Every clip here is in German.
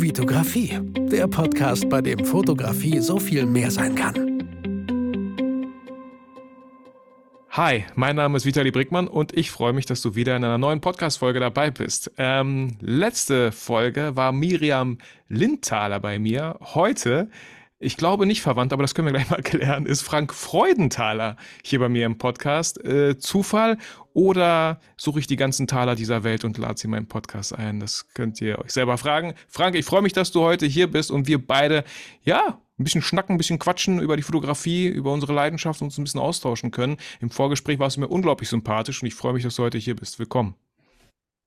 Vitografie, der Podcast, bei dem Fotografie so viel mehr sein kann. Hi, mein Name ist Vitali Brickmann und ich freue mich, dass du wieder in einer neuen Podcast-Folge dabei bist. Ähm, letzte Folge war Miriam Lindthaler bei mir. Heute ich glaube nicht verwandt, aber das können wir gleich mal klären, ist Frank Freudenthaler hier bei mir im Podcast. Äh, Zufall oder suche ich die ganzen Taler dieser Welt und lade sie in meinen Podcast ein? Das könnt ihr euch selber fragen. Frank, ich freue mich, dass du heute hier bist und wir beide, ja, ein bisschen schnacken, ein bisschen quatschen über die Fotografie, über unsere Leidenschaft und uns ein bisschen austauschen können. Im Vorgespräch warst du mir unglaublich sympathisch und ich freue mich, dass du heute hier bist. Willkommen.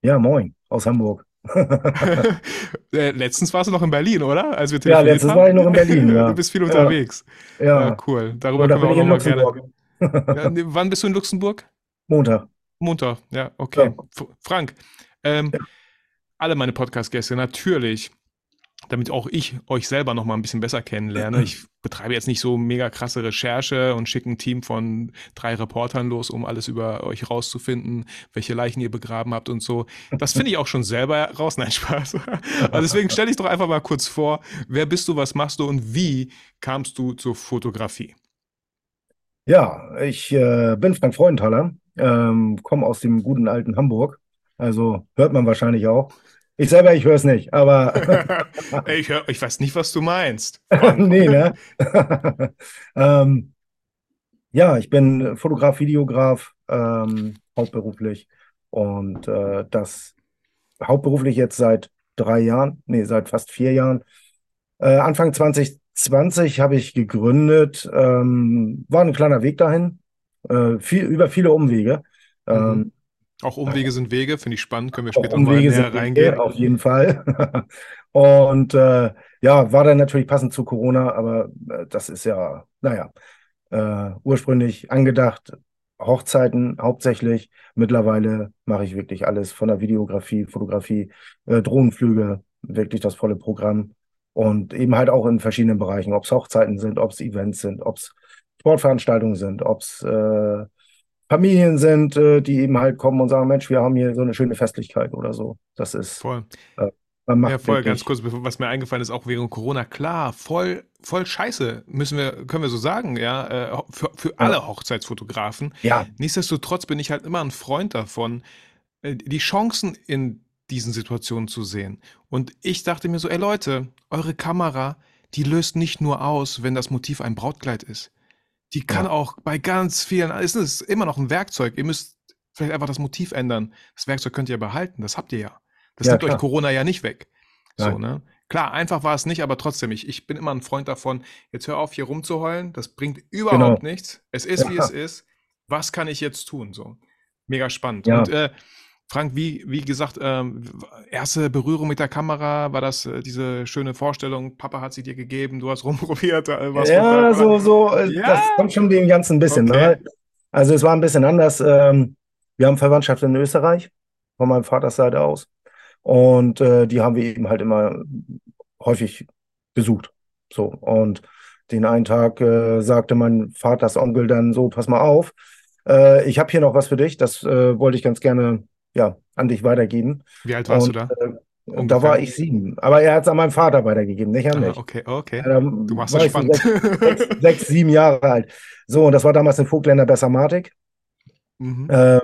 Ja, moin, aus Hamburg. Äh, letztens warst du noch in Berlin, oder? Als wir ja, letztens haben. war ich noch in Berlin. Ja. Du bist viel unterwegs. Ja, ja. cool. Darüber können wir auch noch mal gerne. ja, wann bist du in Luxemburg? Montag. Montag, ja, okay. Frank, ähm, alle meine Podcast-Gäste natürlich damit auch ich euch selber noch mal ein bisschen besser kennenlerne. Ich betreibe jetzt nicht so mega krasse Recherche und schicke ein Team von drei Reportern los, um alles über euch rauszufinden, welche Leichen ihr begraben habt und so. Das finde ich auch schon selber raus. Nein, Spaß. Also deswegen stelle ich doch einfach mal kurz vor, wer bist du, was machst du und wie kamst du zur Fotografie? Ja, ich äh, bin Frank Freudenthaler, ähm, komme aus dem guten alten Hamburg. Also hört man wahrscheinlich auch. Ich selber, ich höre es nicht, aber. ich, hör, ich weiß nicht, was du meinst. nee, ne? ähm, ja, ich bin Fotograf, Videograf, ähm, hauptberuflich. Und äh, das hauptberuflich jetzt seit drei Jahren, nee, seit fast vier Jahren. Äh, Anfang 2020 habe ich gegründet, ähm, war ein kleiner Weg dahin, äh, viel, über viele Umwege. Mhm. Ähm, auch Umwege sind Wege, finde ich spannend, können wir später mal näher reingehen. Wege, auf jeden Fall. und äh, ja, war dann natürlich passend zu Corona, aber äh, das ist ja, naja, äh, ursprünglich angedacht, Hochzeiten hauptsächlich. Mittlerweile mache ich wirklich alles von der Videografie, Fotografie, äh, Drohnenflüge, wirklich das volle Programm. Und eben halt auch in verschiedenen Bereichen, ob es Hochzeiten sind, ob es Events sind, ob es Sportveranstaltungen sind, ob es äh, Familien sind, äh, die eben halt kommen und sagen, Mensch, wir haben hier so eine schöne Festlichkeit oder so. Das ist voll. Äh, ja, voll, ganz kurz, was mir eingefallen ist, auch während Corona, klar, voll, voll scheiße, müssen wir, können wir so sagen, ja, äh, für, für alle Hochzeitsfotografen. Ja. Nichtsdestotrotz bin ich halt immer ein Freund davon, äh, die Chancen in diesen Situationen zu sehen. Und ich dachte mir so, ey Leute, eure Kamera, die löst nicht nur aus, wenn das Motiv ein Brautkleid ist. Die kann ja. auch bei ganz vielen, es ist immer noch ein Werkzeug. Ihr müsst vielleicht einfach das Motiv ändern. Das Werkzeug könnt ihr behalten, das habt ihr ja. Das ja, nimmt klar. euch Corona ja nicht weg. So, ne? Klar, einfach war es nicht, aber trotzdem, ich, ich bin immer ein Freund davon, jetzt hör auf, hier rumzuheulen. Das bringt überhaupt genau. nichts. Es ist, ja. wie es ist. Was kann ich jetzt tun? So. Mega spannend. Ja. Und äh, Frank, wie, wie gesagt, ähm, erste Berührung mit der Kamera, war das äh, diese schöne Vorstellung, Papa hat sie dir gegeben, du hast rumprobiert? Äh, ja, so, so, äh, ja? das kommt schon dem Ganzen ein bisschen. Ne? Okay. Ne? Also es war ein bisschen anders. Ähm, wir haben Verwandtschaft in Österreich, von meinem Vaters Seite aus. Und äh, die haben wir eben halt immer häufig besucht. So, und den einen Tag äh, sagte mein Vaters Onkel dann so, pass mal auf, ich habe hier noch was für dich, das wollte ich ganz gerne ja, an dich weitergeben. Wie alt warst und, du da? Äh, da war ich sieben. Aber er hat es an meinem Vater weitergegeben, nicht an ah, mich. okay, okay. Ja, du machst das spannend. Sechs, sechs, sechs, sieben Jahre alt. So, und das war damals eine Vogtländer Bessermatik. Mhm. Ähm,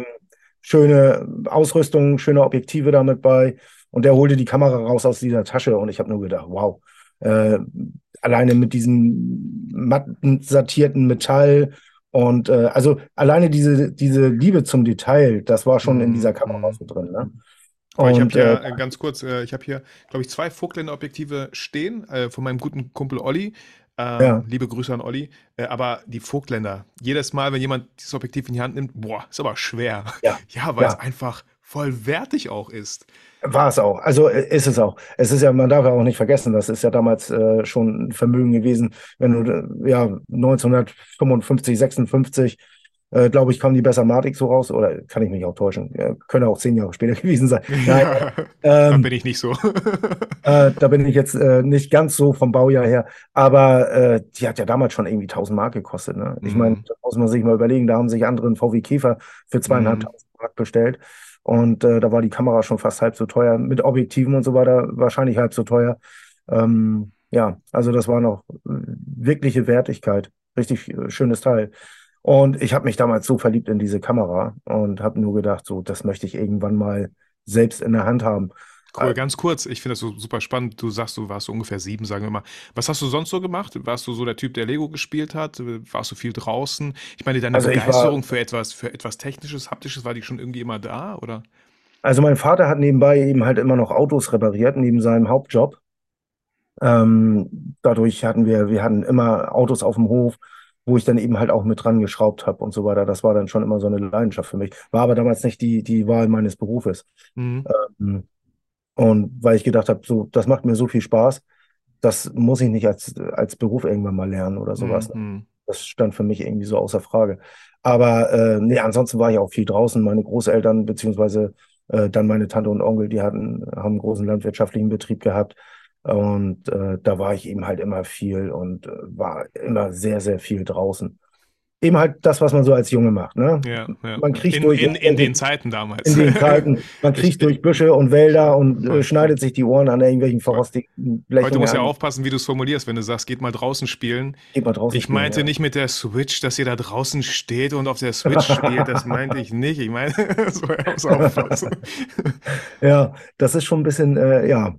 schöne Ausrüstung, schöne Objektive damit bei. Und der holte die Kamera raus aus dieser Tasche und ich habe nur gedacht, wow. Äh, alleine mit diesem matten sattierten Metall und äh, also alleine diese, diese Liebe zum Detail, das war schon in dieser Kamera mhm. so drin. Ne? Und, ich habe hier äh, ganz kurz, äh, ich habe hier, glaube ich, zwei Vogtländer-Objektive stehen äh, von meinem guten Kumpel Olli. Ähm, ja. Liebe Grüße an Olli. Äh, aber die Vogtländer, jedes Mal, wenn jemand dieses Objektiv in die Hand nimmt, boah, ist aber schwer. Ja, ja weil ja. es einfach voll wertig auch ist. War es auch. Also äh, ist es auch. Es ist ja, man darf ja auch nicht vergessen, das ist ja damals äh, schon ein Vermögen gewesen, wenn du, äh, ja, 1955, 56, äh, glaube ich, kam die Bessermatik so raus, oder kann ich mich auch täuschen, ja, könnte auch zehn Jahre später gewesen sein. Nein, ähm, da bin ich nicht so. äh, da bin ich jetzt äh, nicht ganz so vom Baujahr her, aber äh, die hat ja damals schon irgendwie 1000 Mark gekostet. Ne? Ich mhm. meine, da muss man sich mal überlegen, da haben sich andere einen VW Käfer für zweieinhalbtausend mhm. Mark bestellt. Und äh, da war die Kamera schon fast halb so teuer, mit Objektiven und so weiter wahrscheinlich halb so teuer. Ähm, ja, also das war noch äh, wirkliche Wertigkeit. Richtig äh, schönes Teil. Und ich habe mich damals so verliebt in diese Kamera und habe nur gedacht, so, das möchte ich irgendwann mal selbst in der Hand haben. Cool, ganz kurz, ich finde das so super spannend. Du sagst, du warst so ungefähr sieben, sagen wir mal. Was hast du sonst so gemacht? Warst du so der Typ, der Lego gespielt hat? Warst du viel draußen? Ich meine, deine Also Begeisterung war, für etwas, für etwas Technisches, Haptisches, war die schon irgendwie immer da, oder? also mein Vater hat nebenbei eben halt immer noch Autos repariert, neben seinem Hauptjob. Ähm, dadurch hatten wir, wir hatten immer Autos auf dem Hof, wo ich dann eben halt auch mit dran geschraubt habe und so weiter. Das war dann schon immer so eine Leidenschaft für mich. War aber damals nicht die, die Wahl meines Berufes. Mhm. Ähm, Und weil ich gedacht habe, so, das macht mir so viel Spaß, das muss ich nicht als, als Beruf irgendwann mal lernen oder sowas. ne? Mhm. Das stand für mich irgendwie so außer Frage. Aber äh, nee, ansonsten war ich auch viel draußen. Meine Großeltern, beziehungsweise äh, dann meine Tante und Onkel, die hatten, haben einen großen landwirtschaftlichen Betrieb gehabt. Und äh, da war ich eben halt immer viel und äh, war immer sehr, sehr viel draußen. Eben halt das, was man so als Junge macht, ne? Ja, ja. Man kriecht In, durch in, in den Zeiten damals. in den Zeiten, man Ich, kriecht durch Büsche und Wälder und äh, schneidet sich die Ohren an irgendwelchen voll. verrosteten Heute Blechungen musst du ja aufpassen, wie du es formulierst, wenn du sagst, geht mal draußen spielen. Geht mal draußen Ich spielen, meinte ja. nicht mit der Switch, dass ihr da draußen steht und auf der Switch spielt. Das meinte ich nicht. Ich meine, so muss aufpassen. Ja, das ist schon ein bisschen, äh, ja,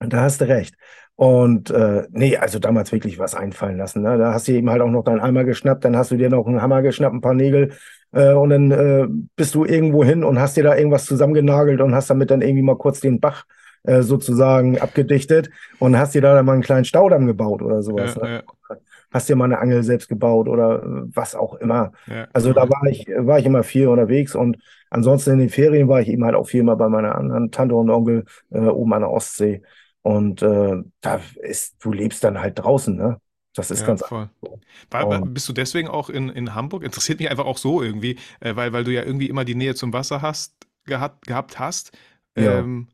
da hast du recht. Und äh, nee, also damals wirklich was einfallen lassen. Ne? Da hast du eben halt auch noch deinen Eimer geschnappt, dann hast du dir noch einen Hammer geschnappt, ein paar Nägel äh, und dann äh, bist du irgendwo hin und hast dir da irgendwas zusammengenagelt und hast damit dann irgendwie mal kurz den Bach äh, sozusagen abgedichtet und hast dir da dann mal einen kleinen Staudamm gebaut oder sowas. Ja, Ne? ja, Hast dir mal eine Angel selbst gebaut oder äh, was auch immer. ja, Also da war ich, war ich immer viel unterwegs und ansonsten in den Ferien war ich eben halt auch viel mal bei meiner anderen Tante und Onkel äh, oben an der Ostsee. Und äh, da ist, du lebst dann halt draußen, ne? Das ist Ja, ganz voll. War, bist du deswegen auch in, in Hamburg? Interessiert mich einfach auch so irgendwie, äh, weil, weil du ja irgendwie immer die Nähe zum Wasser hast, gehabt, gehabt hast. ja, Ähm,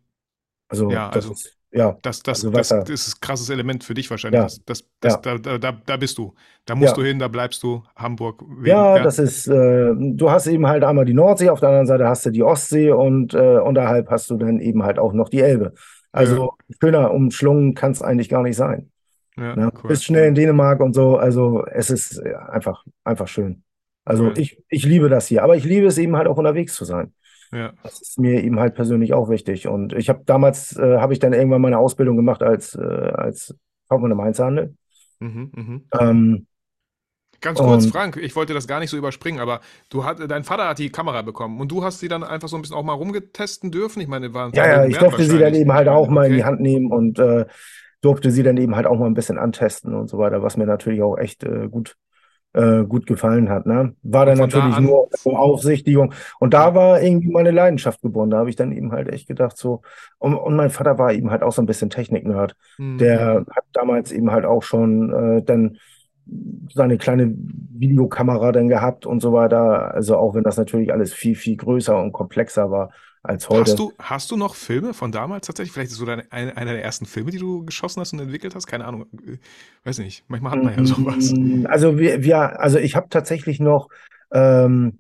also ja, das also ist, ja, das, das, also Wasser, das ist ein krasses Element für dich wahrscheinlich. ja, Das, das, das, ja, da, da, da, bist du. Da musst du ja. hin, da bleibst du. Hamburg wegen, Ja, ja. das ist, äh, du hast eben halt einmal die Nordsee, auf der anderen Seite hast du die Ostsee und äh, unterhalb hast du dann eben halt auch noch die Elbe. Ja, Also schöner umschlungen kann es eigentlich gar nicht sein. ja, Ne? cool. Bist schnell in Dänemark und so, also es ist einfach, einfach schön. Also Cool. ich, ich liebe das hier, aber ich liebe es eben halt auch unterwegs zu sein. Ja. Das ist mir eben halt persönlich auch wichtig. Und ich habe damals, äh, habe ich dann irgendwann meine Ausbildung gemacht als, äh, als Kaufmann im Einzelhandel. Mhm, mhm. Ähm, Ganz kurz, und Frank, ich wollte das gar nicht so überspringen, aber du hat, dein Vater hat die Kamera bekommen und du hast sie dann einfach so ein bisschen auch mal rumgetesten dürfen. Ich meine, war ein ja, ja, ich durfte sie dann eben halt auch mal in die Okay. Hand nehmen und äh, durfte sie dann eben halt auch mal ein bisschen antesten und so weiter, was mir natürlich auch echt äh, gut, äh, gut gefallen hat. Ne? War dann da natürlich an, nur Aufsichtigung. Und da war irgendwie meine Leidenschaft geboren. Da habe ich dann eben halt echt gedacht, so, und, und mein Vater war eben halt auch so ein bisschen Technik-Nerd. mhm, Der hat damals eben halt auch schon äh, dann seine kleine Videokamera dann gehabt und so weiter. Also auch wenn das natürlich alles viel, viel größer und komplexer war als Hast heute. du, hast du noch Filme von damals tatsächlich? Vielleicht ist so deine, eine, einer der ersten Filme, die du geschossen hast und entwickelt hast? Keine Ahnung. Äh, Weiß nicht. Manchmal hat man ja sowas. Mm, Also wir, wir also ich habe tatsächlich noch ähm,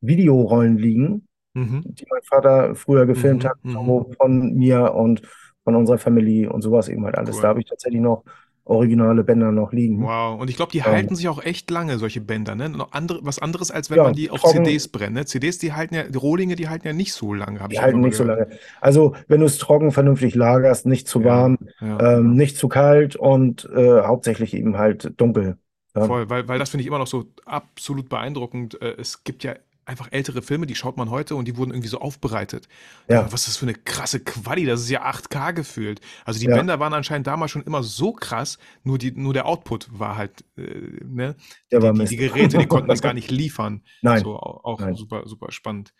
Videorollen liegen, Mhm, die mein Vater früher gefilmt mhm, hat, mhm. von mir und von unserer Family und sowas eben halt alles. Da Cool. habe ich tatsächlich noch originale Bänder noch liegen. Wow. Und ich glaube, die Ähm, halten sich auch echt lange, solche Bänder, ne? Noch andere, was anderes, als wenn ja, man die auf trocken, CDs brennt, ne? CDs, die halten ja, die Rohlinge, die halten ja nicht so lange, habe die ich halten nicht so gehört. lange. Also wenn du es trocken vernünftig lagerst, nicht zu Ja, warm, ja. ähm, nicht zu kalt und äh, hauptsächlich eben halt dunkel. Voll, weil, weil das finde ich immer noch so absolut beeindruckend. Äh, Es gibt ja einfach ältere Filme, die schaut man heute und die wurden irgendwie so aufbereitet. Ja, Ja, was ist das für eine krasse Quali? Das ist ja 8K gefühlt. Also die ja, Bänder waren anscheinend damals schon immer so krass, nur, die, nur der Output war halt, äh, ne? der Die, war die, die. Geräte, die konnten das gar nicht liefern. Nein, So au- auch nein. super, super spannend.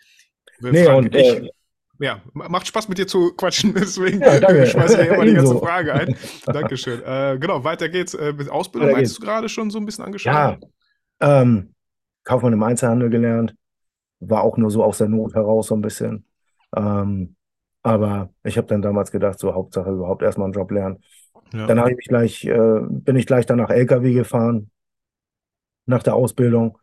Äh, Nee, Frank, und ich, äh, ja, ma- macht Spaß mit dir zu quatschen, deswegen ja, danke. schmeiße ich immer die ganze. Frage ein. Dankeschön. Äh, genau, weiter geht's äh, mit Ausbildung. Weiter Meintest geht's. du gerade schon so ein bisschen angeschnitten? Ja, ähm, Kaufmann im Einzelhandel gelernt. War auch nur so aus der Not heraus so ein bisschen. Ähm, aber ich habe dann damals gedacht, so Hauptsache überhaupt erstmal einen Job lernen. Ja. Dann habe ich mich gleich, äh, bin ich gleich danach LKW gefahren, nach der Ausbildung.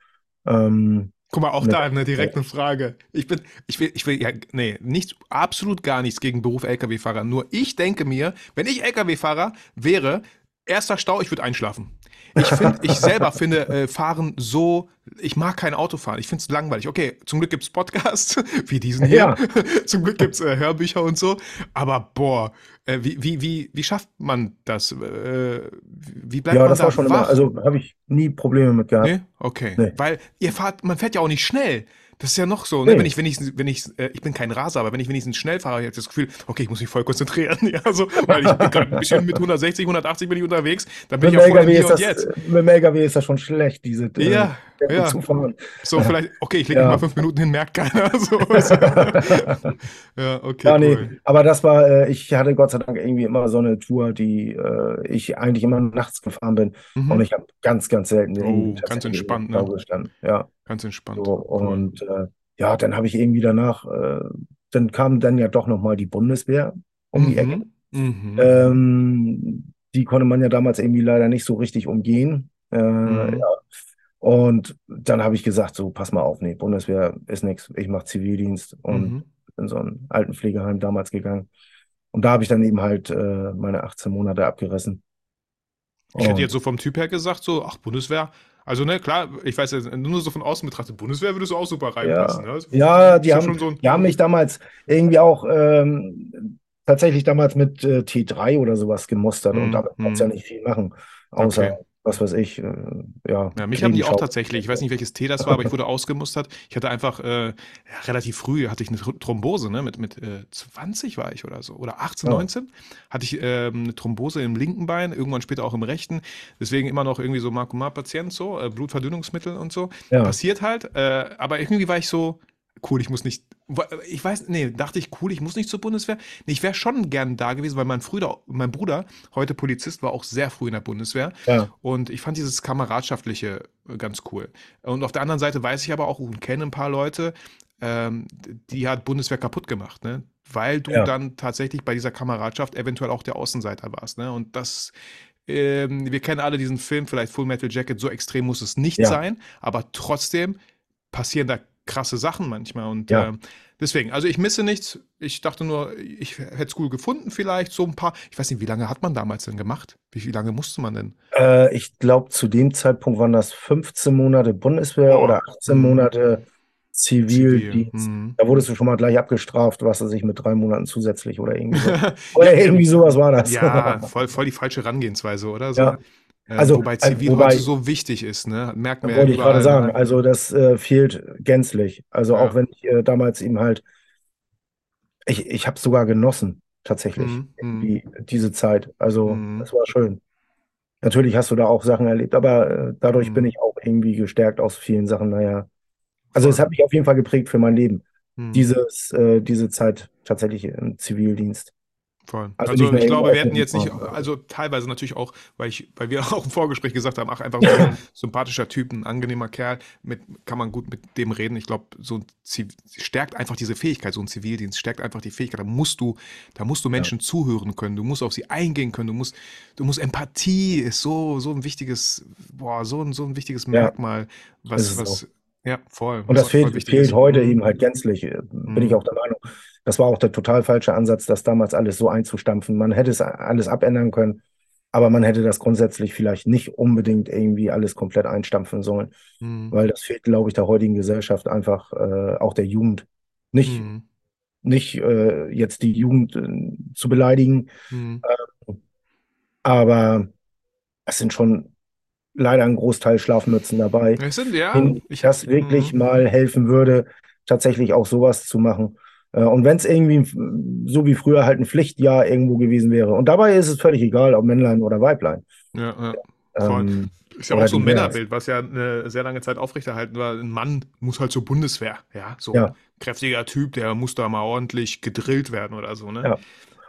Ähm, Guck mal, auch da eine direkte Frage. Ich bin, ich will, ich will, ja, nee, nichts, absolut gar nichts gegen Beruf LKW-Fahrer. Nur ich denke mir, wenn ich LKW-Fahrer wäre, erster Stau, ich würde einschlafen. Ich finde, ich selber finde äh, Fahren so, ich mag kein Autofahren. Ich finde es langweilig. Okay, zum Glück gibt's Podcasts, wie diesen hier. Ja. zum Glück gibt's äh, Hörbücher und so. Aber boah, äh, wie, wie, wie, wie schafft man das? Äh, wie bleibt Ja, man das da war schon immer, wach? also habe ich nie Probleme mit gehabt. Nee? Okay. Nee. Weil ihr fahrt, man fährt ja auch nicht schnell. Das ist ja noch so, ne? Nee. Wenn ich, wenn ich, wenn ich, äh, ich bin kein Raser, aber wenn ich wenigstens schnell fahre, habe ich das Gefühl, okay, ich muss mich voll konzentrieren. Ja, so, weil ich bin gerade ein bisschen mit 160, 180 bin ich unterwegs, dann bin Mit ich ja voll LKW ist das, Jetzt. mit dem LKW ist das schon schlecht, diese äh, Ja, ja. zu fahren. So, vielleicht, okay, ich lege Ja. mal fünf Minuten hin, merkt keiner. So. ja, okay, Ja, nee, cool. aber das war, äh, ich hatte Gott sei Dank irgendwie immer so eine Tour, die äh, ich eigentlich immer nachts gefahren bin Mhm. und ich habe ganz, ganz selten Oh, ganz entspannt, ne? gestanden. Ja, Ganz entspannt. so Cool. und äh, ja, dann habe ich irgendwie danach, äh, dann kam dann ja doch nochmal die Bundeswehr um die Ecke. Mhm. Mhm. Ähm, die konnte man ja damals irgendwie leider nicht so richtig umgehen. Äh, Mhm. ja. Und dann habe ich gesagt, so, pass mal auf, nee, Bundeswehr ist nichts, ich mache Zivildienst und Mhm. in so ein Altenpflegeheim damals gegangen. Und da habe ich dann eben halt äh, meine 18 Monate abgerissen. Ich hätte jetzt so vom Typ her gesagt, so, ach, Bundeswehr. Also, ne, klar, ich weiß ja nur so von außen betrachtet, Bundeswehr würdest du auch super reinpassen. Ne? Ja, die haben, so die haben mich damals irgendwie auch ähm, tatsächlich damals mit äh, T3 oder sowas gemustert und Mhm, damit kannst du ja mhm. nicht viel machen, außer, Okay. Was weiß ich, äh, ja, Ja, mich haben die auch tatsächlich, ich weiß nicht, welches T das war, aber ich wurde ausgemustert. Ich hatte einfach, äh, ja, relativ früh hatte ich eine Thr- Thrombose, ne? Mit, mit äh, 20 war ich oder so. Oder 18, Ja. 19 hatte ich ähm, eine Thrombose im linken Bein, irgendwann später auch im rechten. Deswegen immer noch irgendwie so Makumat-Patient, so, äh, Blutverdünnungsmittel und so. Ja. Passiert halt. Äh, aber irgendwie war ich so, cool, ich muss nicht. Ich weiß, nee, dachte ich, cool, ich muss nicht zur Bundeswehr. Nee, ich wäre schon gern da gewesen, weil mein, Bruder, mein Bruder, heute Polizist, war auch sehr früh in der Bundeswehr. Ja, Und ich fand dieses Kameradschaftliche äh, ganz cool. Und auf der anderen Seite weiß ich aber auch und kenne ein paar Leute, ähm, die hat Bundeswehr kaputt gemacht, ne? Weil du Ja. dann tatsächlich bei dieser Kameradschaft eventuell auch der Außenseiter warst, ne? Und das, ähm, wir kennen alle diesen Film, vielleicht Full Metal Jacket, so extrem muss es nicht Ja. sein, aber trotzdem passieren da krasse Sachen manchmal. Und Ja. ähm, deswegen, also ich misse nichts. Ich dachte nur, ich hätte es cool gefunden, vielleicht so ein paar. Ich weiß nicht, wie lange hat man damals denn gemacht? Wie, wie lange musste man denn? äh, ich glaube, zu dem Zeitpunkt waren das 15 Monate Bundeswehr Oh, oder 18 mhm. Monate Zivildienst. Mhm. Da wurdest du schon mal gleich abgestraft, was weiß ich, mit drei Monaten zusätzlich oder irgendwie so. Oder irgendwie sowas war das. ja, voll, voll die falsche Herangehensweise, oder? So. Ja. Ähm, Also, wobei äh, Zivil wobei- heute so wichtig ist, ne? Merkt man ja Wollte ich gerade sagen. ne? Also das äh, fehlt gänzlich. Also Ja. auch wenn ich äh, damals eben halt, ich, ich habe es sogar genossen, tatsächlich, Mhm, mhm. die, diese Zeit. Also Mhm. das war schön. Natürlich hast du da auch Sachen erlebt, aber äh, dadurch Mhm. bin ich auch irgendwie gestärkt aus vielen Sachen. Naja, also es hat mich auf jeden Fall geprägt für mein Leben. Mhm. Dieses, äh, diese Zeit tatsächlich im Zivildienst. Voll. Also Also, ich glaube, wir hätten jetzt nicht, also teilweise natürlich auch, weil ich, weil wir auch im Vorgespräch gesagt haben, ach, einfach so ein sympathischer Typ, ein angenehmer Kerl, mit, kann man gut mit dem reden. Ich glaube, so ein Ziv stärkt einfach diese Fähigkeit, so ein Zivildienst stärkt einfach die Fähigkeit. Da musst du, da musst du Menschen zuhören können, du musst auf sie eingehen können, du musst, du musst Empathie ist so, so ein wichtiges, boah, so ein, so ein wichtiges Ja. Merkmal, was, Ist es was, ja, voll. Und das voll fehlt, fehlt heute Mhm. eben halt gänzlich, äh, bin Mhm. ich auch der Meinung. Das war auch der total falsche Ansatz, das damals alles so einzustampfen. Man hätte es alles abändern können, aber man hätte das grundsätzlich vielleicht nicht unbedingt irgendwie alles komplett einstampfen sollen, Mhm. weil das fehlt, glaube ich, der heutigen Gesellschaft einfach, äh, auch der Jugend. Nicht, Mhm. nicht äh, jetzt die Jugend äh, zu beleidigen, Mhm. aber es sind schon leider ein Großteil Schlafmützen dabei. Es sind, ja, denen ich das wirklich mhm. mal helfen würde, tatsächlich auch sowas zu machen. Äh, Und wenn es irgendwie so wie früher halt ein Pflichtjahr irgendwo gewesen wäre. Und dabei ist es völlig egal, ob Männlein oder Weiblein. Ja, ja. Voll. Ähm, Ist ja auch so ein. Männerbild, was ja eine sehr lange Zeit aufrechterhalten war. Ein Mann muss halt zur Bundeswehr. Ja, so Ja. ein kräftiger Typ, der muss da mal ordentlich gedrillt werden oder so, ne? Ja.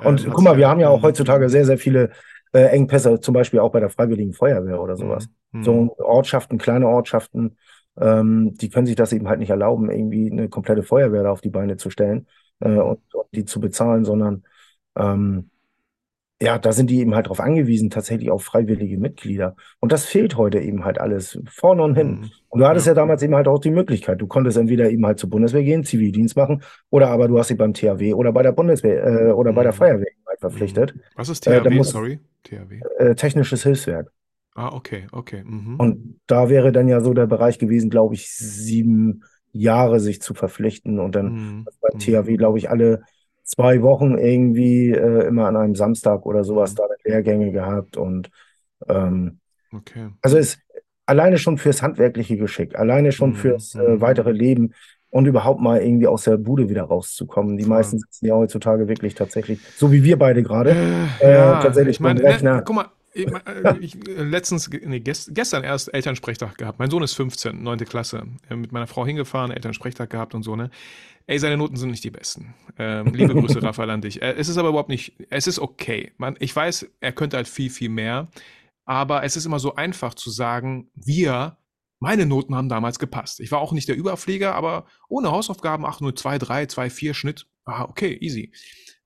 Ähm, Und hat guck mal, wir haben ja auch mhm. heutzutage sehr, sehr viele äh, Engpässe, zum Beispiel auch bei der Freiwilligen Feuerwehr oder sowas. Mhm. So Ortschaften, kleine Ortschaften, ähm, die können sich das eben halt nicht erlauben, irgendwie eine komplette Feuerwehr da auf die Beine zu stellen äh, Mhm. und, und die zu bezahlen, sondern ähm, ja, da sind die eben halt drauf angewiesen, tatsächlich auf freiwillige Mitglieder. Und das fehlt heute eben halt alles, vorne und hinten. Mhm. Und du hattest Ja. ja damals eben halt auch die Möglichkeit. Du konntest entweder eben halt zur Bundeswehr gehen, Zivildienst machen, oder aber du hast dich beim THW oder bei der Bundeswehr äh, oder bei der Mhm. Feuerwehr eben halt verpflichtet. Was ist Äh, THW? muss- Sorry. THW. Äh, technisches Hilfswerk. Ah, okay, okay. Mhm. Und da wäre dann ja so der Bereich gewesen, glaube ich, sieben Jahre sich zu verpflichten und dann Mhm. beim Mhm. THW, glaube ich, alle zwei Wochen irgendwie äh, immer an einem Samstag oder sowas Mhm. da Lehrgänge gehabt und ähm, Okay. also ist alleine schon fürs handwerkliche Geschick, alleine schon Mhm, fürs äh, mhm. weitere Leben und überhaupt mal irgendwie aus der Bude wieder rauszukommen. Die Voll. meisten sitzen ja heutzutage wirklich tatsächlich, so wie wir beide gerade. Äh, Äh, ja, tatsächlich ich meine, vom Rechner. ne, guck mal, ich, äh, ich, äh, letztens, nee, gest, gestern erst Elternsprechtag gehabt. Mein Sohn ist 15, 9. Klasse. Mit meiner Frau hingefahren, Elternsprechtag gehabt und so, ne? Ey, seine Noten sind nicht die besten. Ähm, liebe Grüße, Raphael, an dich. Äh, es ist aber überhaupt nicht, es ist okay. Man, ich weiß, er könnte halt viel, viel mehr. Aber es ist immer so einfach zu sagen, wir, meine Noten haben damals gepasst. Ich war auch nicht der Überflieger, aber ohne Hausaufgaben, ach, nur 2, 3, 2, 4 Schnitt. Ah, okay, easy.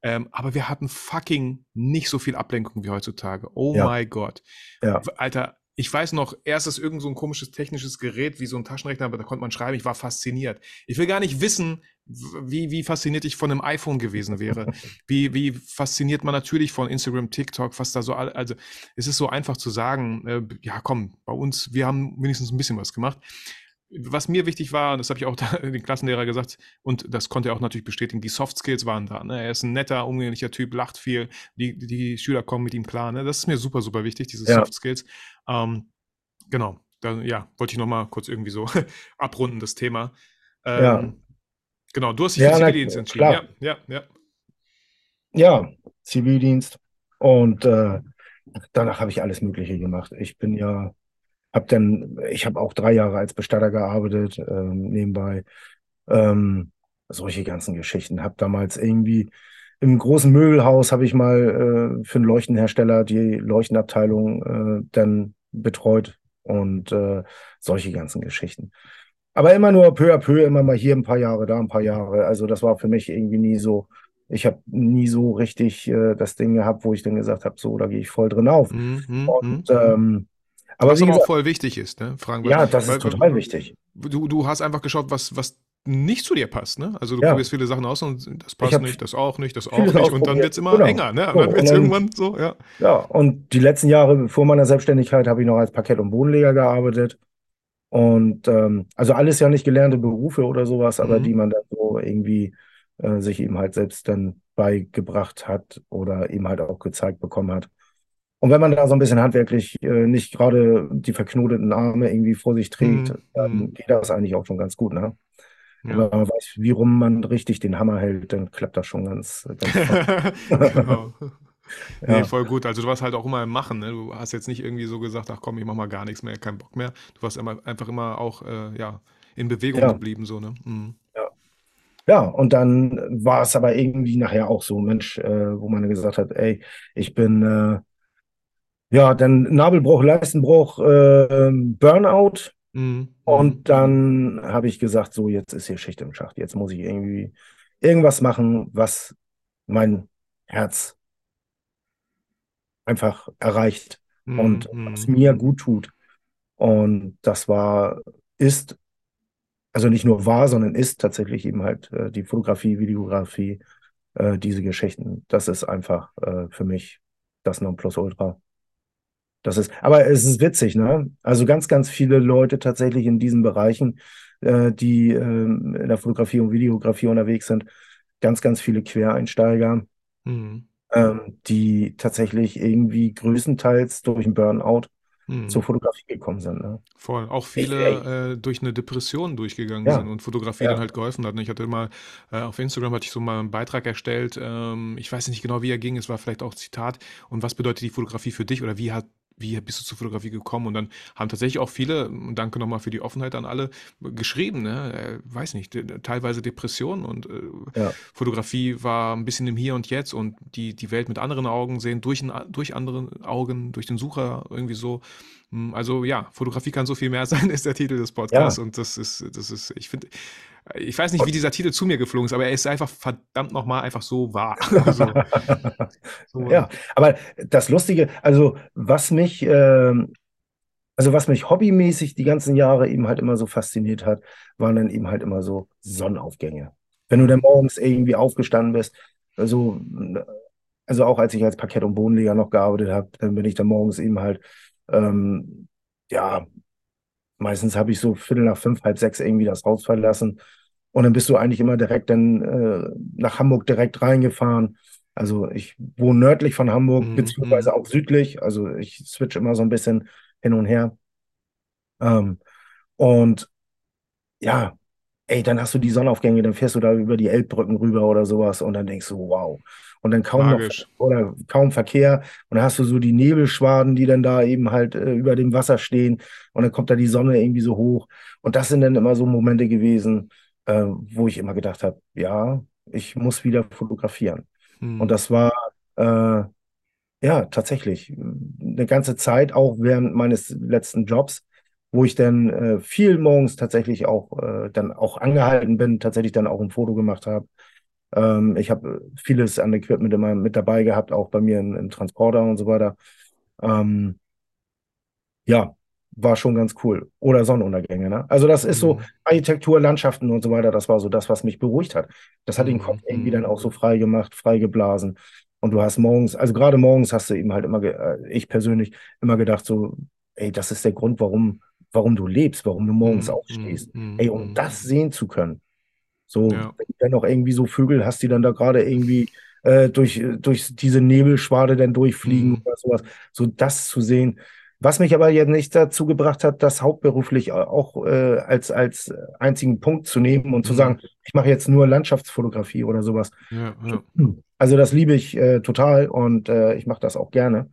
Ähm, aber wir hatten fucking nicht so viel Ablenkung wie heutzutage. Oh Ja. mein Gott. Ja. Alter, ich weiß noch, erstes irgend so ein komisches technisches Gerät wie so ein Taschenrechner, aber da konnte man schreiben, ich war fasziniert. Ich will gar nicht wissen, wie, wie fasziniert ich von einem iPhone gewesen wäre. Wie, wie fasziniert man natürlich von Instagram, TikTok, was da so, all- also es ist so einfach zu sagen, äh, ja komm, bei uns, wir haben wenigstens ein bisschen was gemacht. Was mir wichtig war, und das habe ich auch den Klassenlehrer gesagt, und das konnte er auch natürlich bestätigen, die Soft Skills waren da. Ne? Er ist ein netter, umgänglicher Typ, lacht viel, die, die Schüler kommen mit ihm klar. Ne? Das ist mir super, super wichtig, diese Ja. Soft Skills. Ähm, genau, dann, ja, wollte ich nochmal kurz irgendwie so abrunden, das Thema. Ähm, Ja. Genau, du hast dich Ja, für Zivildienst entschieden. klar. Ja, ja, ja. Ja, Zivildienst. Und äh, danach habe ich alles Mögliche gemacht. Ich bin ja, habe dann, ich habe auch drei Jahre als Bestatter gearbeitet, ähm, nebenbei. Ähm, solche ganzen Geschichten. Habe damals irgendwie im großen Möbelhaus habe ich mal äh, für einen Leuchtenhersteller die Leuchtenabteilung äh, dann betreut und äh, solche ganzen Geschichten. Aber immer nur peu à peu, immer mal hier ein paar Jahre, da ein paar Jahre. Also das war für mich irgendwie nie so. Ich habe nie so richtig äh, das Ding gehabt, wo ich dann gesagt habe, so, da gehe ich voll drin auf. Mhm, mhm, Und mhm. ähm, aber Was aber auch gesagt, voll wichtig ist, ne? Fragen wir. ja, das weil- ist total wichtig. Du, du hast einfach geschaut, was, was nicht zu dir passt, ne? Also du Ja. probierst viele Sachen aus und das passt nicht, das auch nicht, das auch nicht. Und dann wird es immer Genau. enger, ne? So, dann wird es irgendwann so, ja. Ja, und die letzten Jahre vor meiner Selbstständigkeit habe ich noch als Parkett- und Bodenleger gearbeitet. Und ähm, also alles ja nicht gelernte Berufe oder sowas, aber Mhm. die man dann so irgendwie äh, sich eben halt selbst dann beigebracht hat oder eben halt auch gezeigt bekommen hat. Und wenn man da so ein bisschen handwerklich äh, nicht gerade die verknoteten Arme irgendwie vor sich trägt, Mhm, dann mhm. geht das eigentlich auch schon ganz gut, ne? Ja. wenn man weiß, wie rum man richtig den Hammer hält, dann klappt das schon ganz, ganz genau. Nee, voll gut. Also du warst halt auch immer im Machen, ne? Du hast jetzt nicht irgendwie so gesagt, ach komm, ich mach mal gar nichts mehr, kein Bock mehr. Du warst immer, einfach immer auch, äh, ja, in Bewegung Ja. geblieben, so, ne? Mhm. Ja, und dann war es aber irgendwie nachher auch so, Mensch, äh, wo man gesagt hat, ey, ich bin, äh, ja, dann Nabelbruch, Leistenbruch, äh, Burnout. Mhm. Und dann habe ich gesagt, so, jetzt ist hier Schicht im Schacht. Jetzt muss ich irgendwie irgendwas machen, was mein Herz einfach erreicht Mhm, und mhm, was mir gut tut. Und das war, ist, also nicht nur war, sondern ist tatsächlich eben halt äh, die Fotografie, Videografie, äh, diese Geschichten. Das ist einfach äh, für mich das Nonplusultra. Das ist, aber es ist witzig, ne? Also ganz, ganz viele Leute tatsächlich in diesen Bereichen, äh, die ähm, in der Fotografie und Videografie unterwegs sind, ganz, ganz viele Quereinsteiger, Mhm. ähm, die tatsächlich irgendwie größtenteils durch einen Burnout Mhm. zur Fotografie gekommen sind. Ne? Voll. Auch viele äh, durch eine Depression durchgegangen Ja. sind und Fotografie Ja. dann halt geholfen hat. Ich hatte mal äh, auf Instagram hatte ich so mal einen Beitrag erstellt. Ähm, ich weiß nicht genau, wie er ging. Es war vielleicht auch Zitat. Und was bedeutet die Fotografie für dich oder wie hat wie bist du zur Fotografie gekommen? Und dann haben tatsächlich auch viele, und danke nochmal für die Offenheit an alle, geschrieben, ne? Äh, weiß nicht, teilweise Depressionen und äh, Ja. Fotografie war ein bisschen im Hier und Jetzt und die, die Welt mit anderen Augen sehen, durch, ein, durch andere Augen, durch den Sucher irgendwie so. Hm, Also ja, Fotografie kann so viel mehr sein, ist der Titel des Podcasts. Und das ist, das ist, ich finde, ich weiß nicht, wie dieser Titel zu mir geflogen ist, aber er ist einfach verdammt nochmal einfach so wahr. so. So. Ja, aber das Lustige, also was mich, äh, also was mich hobbymäßig die ganzen Jahre eben halt immer so fasziniert hat, waren dann eben halt immer so Sonnenaufgänge. Wenn du dann morgens irgendwie aufgestanden bist, also, also auch als ich als Parkett- und Bodenleger noch gearbeitet habe, dann bin ich dann morgens eben halt, ähm, ja, meistens habe ich so Viertel nach fünf, halb sechs irgendwie das Haus verlassen. Und dann bist du eigentlich immer direkt dann äh, nach Hamburg direkt reingefahren. Also ich wohne nördlich von Hamburg, Mhm, beziehungsweise mhm. auch südlich. Also ich switch immer so ein bisschen hin und her. Ähm, und ja, ey, dann hast du die Sonnenaufgänge, dann fährst du da über die Elbbrücken rüber oder sowas und dann denkst du, wow. Und dann kaum noch Magisch. oder kaum Verkehr und dann hast du so die Nebelschwaden, die dann da eben halt äh, über dem Wasser stehen und dann kommt da die Sonne irgendwie so hoch. Und das sind dann immer so Momente gewesen, äh, wo ich immer gedacht habe, ja, ich muss wieder fotografieren. Und Hm. das war äh, ja tatsächlich eine ganze Zeit, auch während meines letzten Jobs, wo ich dann äh, viel morgens tatsächlich auch äh, dann auch angehalten bin, tatsächlich dann auch ein Foto gemacht habe. Ähm, ich habe vieles an Equipment immer mit dabei gehabt, auch bei mir im, im Transporter und so weiter. Ähm, ja, war schon ganz cool. Oder Sonnenuntergänge, ne? Also das ist so Hm. Architektur, Landschaften und so weiter, das war so das, was mich beruhigt hat. Das hat den Kopf Hm. irgendwie dann auch so frei gemacht, frei geblasen. Und du hast morgens, also gerade morgens hast du eben halt immer, äh, ich persönlich, immer gedacht so, ey, das ist der Grund, warum, warum du lebst, warum du morgens. Hm. aufstehst. Hm. Ey, um Hm. das sehen zu können. So, Ja. wenn du dann noch irgendwie so Vögel hast, die dann da gerade irgendwie äh, durch, durch diese Nebelschwade dann durchfliegen Hm. oder sowas, so das zu sehen. Was mich aber jetzt nicht dazu gebracht hat, das hauptberuflich auch äh, als, als einzigen Punkt zu nehmen und zu Hm. sagen, ich mache jetzt nur Landschaftsfotografie oder sowas. Ja, ja. Also das liebe ich äh, total und äh, ich mache das auch gerne.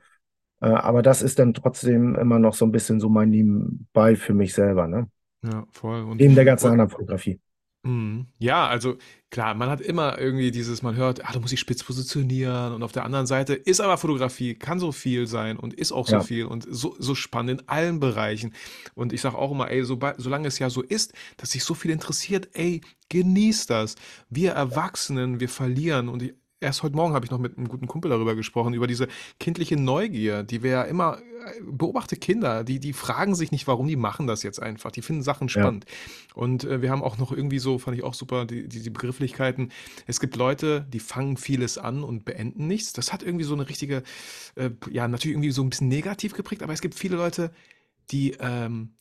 Äh, aber das ist dann trotzdem immer noch so ein bisschen so mein Nebenbei für mich selber, ne? Ja, voll. Und, Neben der ganzen anderen Fotografie. Mhm. Ja, also klar, man hat immer irgendwie dieses, man hört, ah, du musst dich spitz positionieren und auf der anderen Seite ist aber Fotografie, kann so viel sein und ist auch so Ja, viel und so, so spannend in allen Bereichen. Und ich sage auch immer, ey, so, solange es ja so ist, dass sich so viel interessiert, ey, genießt das. Wir Erwachsenen, wir verlieren und ich, Erst heute Morgen habe ich noch mit einem guten Kumpel darüber gesprochen, über diese kindliche Neugier, die wir ja immer, äh, beobachte Kinder, die, die fragen sich nicht, warum, die machen das jetzt einfach. Die finden Sachen ja, spannend. Und äh, wir haben auch noch irgendwie so, fand ich auch super, die, die, die Begrifflichkeiten. Es gibt Leute, die fangen vieles an und beenden nichts. Das hat irgendwie so eine richtige, äh, ja, natürlich irgendwie so ein bisschen negativ geprägt, aber es gibt viele Leute, die ähm,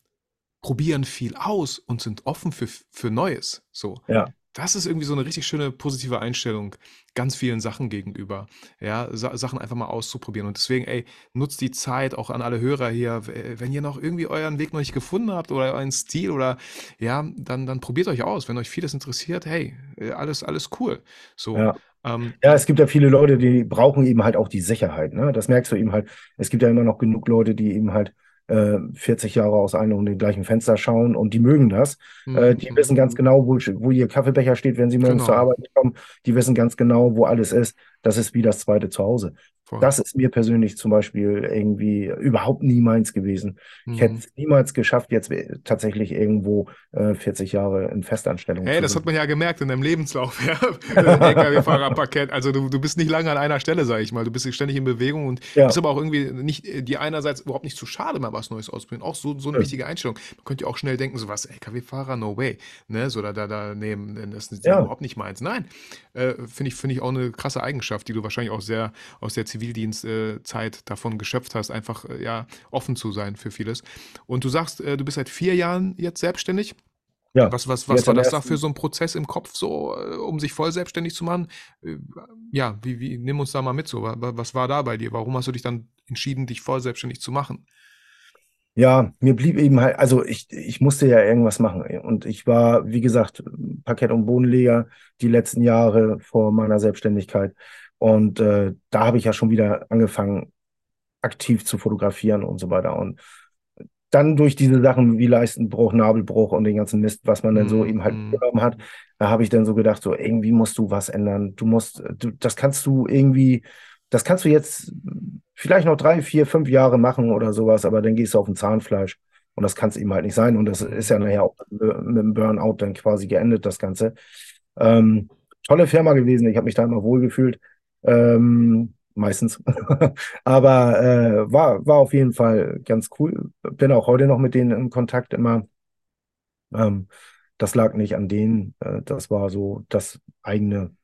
probieren viel aus und sind offen für, für Neues. So. ja, Das ist irgendwie so eine richtig schöne positive Einstellung ganz vielen Sachen gegenüber. Ja, Sa Sachen einfach mal auszuprobieren. Und deswegen, ey, nutzt die Zeit auch an alle Hörer hier. Wenn ihr noch irgendwie euren Weg noch nicht gefunden habt oder euren Stil oder ja, dann, dann probiert euch aus. Wenn euch vieles interessiert, hey, äh, alles, alles cool. So. ja. Ähm, Ja, es gibt ja viele Leute, die brauchen eben halt auch die Sicherheit, ne? Das merkst du eben halt. Es gibt ja immer noch genug Leute, die eben halt äh, 40 Jahre aus einem und dem gleichen Fenster schauen und die mögen das. Äh, mm, die mm, wissen ganz genau, wo, wo ihr Kaffeebecher steht, wenn sie morgens zur genau, Arbeit kommen. Die wissen ganz genau, wo alles ist. Das ist wie das zweite Zuhause. Voll. Das ist mir persönlich zum Beispiel irgendwie überhaupt nie meins gewesen. Ich hätte Mhm. es niemals geschafft, jetzt äh, tatsächlich irgendwo äh, 40 Jahre in Festanstellung Hey, zu das hat sein. man ja gemerkt in deinem Lebenslauf, ja. LKW-Fahrerparkett. Also du, du bist nicht lange an einer Stelle, sag ich mal. Du bist ständig in Bewegung und bist Ja, aber auch irgendwie nicht, äh, dir einerseits überhaupt nicht zu schade, mal was Neues ausprobieren. Auch so, so eine nö, wichtige Einstellung. Man könnte ja auch schnell denken, so was, LKW-Fahrer, no way. Ne, so da, da, da, nee, das ist ja, überhaupt nicht meins. Nein, äh, finde ich, finde ich auch eine krasse Eigenschaft, die du wahrscheinlich auch sehr aus der Zivildienstzeit davon geschöpft hast, einfach, äh, ja, offen zu sein für vieles. Und du sagst, äh, du bist seit vier Jahren jetzt selbstständig. ja. Was, was, was war das da für so ein Prozess im Kopf, so, äh, um sich voll selbstständig zu machen? Äh, Ja, wie, wie, nimm uns da mal mit, so. Wa- wa- Was war da bei dir? Warum hast du dich dann entschieden, dich voll selbstständig zu machen? Ja, mir blieb eben halt, also ich, ich musste ja irgendwas machen. Und ich war, wie gesagt, Parkett- und Bodenleger die letzten Jahre vor meiner Selbstständigkeit. Und äh, da habe ich ja schon wieder angefangen, aktiv zu fotografieren und so weiter. Und dann durch diese Sachen wie Leistenbruch, Nabelbruch und den ganzen Mist, was man dann so Mm, eben halt mm, mitgenommen hat, da habe ich dann so gedacht, so irgendwie musst du was ändern. Du musst, du, das kannst du irgendwie, das kannst du jetzt vielleicht noch drei, vier, fünf Jahre machen oder sowas, aber dann gehst du auf ein Zahnfleisch. Und das kann es eben halt nicht sein. Und das ist ja nachher auch mit dem Burnout dann quasi geendet, das Ganze. Ähm, tolle Firma gewesen. Ich habe mich da immer wohlgefühlt. Ähm, meistens. Aber äh, war, war auf jeden Fall ganz cool. Bin auch heute noch mit denen in Kontakt immer. Ähm, das lag nicht an denen. Äh, das war so das eigene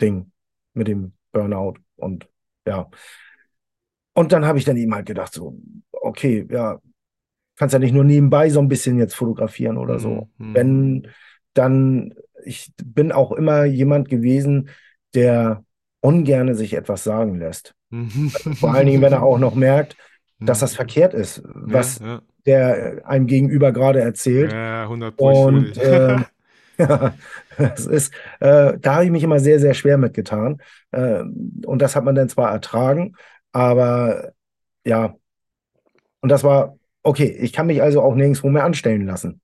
Ding mit dem Burnout. Und ja. Und dann habe ich dann eben halt gedacht, so, okay, ja, kannst ja nicht nur nebenbei so ein bisschen jetzt fotografieren oder so. Mhm. Wenn, dann, ich bin auch immer jemand gewesen, der ungerne sich etwas sagen lässt. Vor allen Dingen, wenn er auch noch merkt, dass das verkehrt ist, was ja, ja. der einem gegenüber gerade erzählt. Ja, 100 Und äh, ja, das ist, äh, da habe ich mich immer sehr, sehr schwer mitgetan. Äh, und das hat man dann zwar ertragen, aber ja, und das war okay. Ich kann mich also auch nirgendwo mehr anstellen lassen.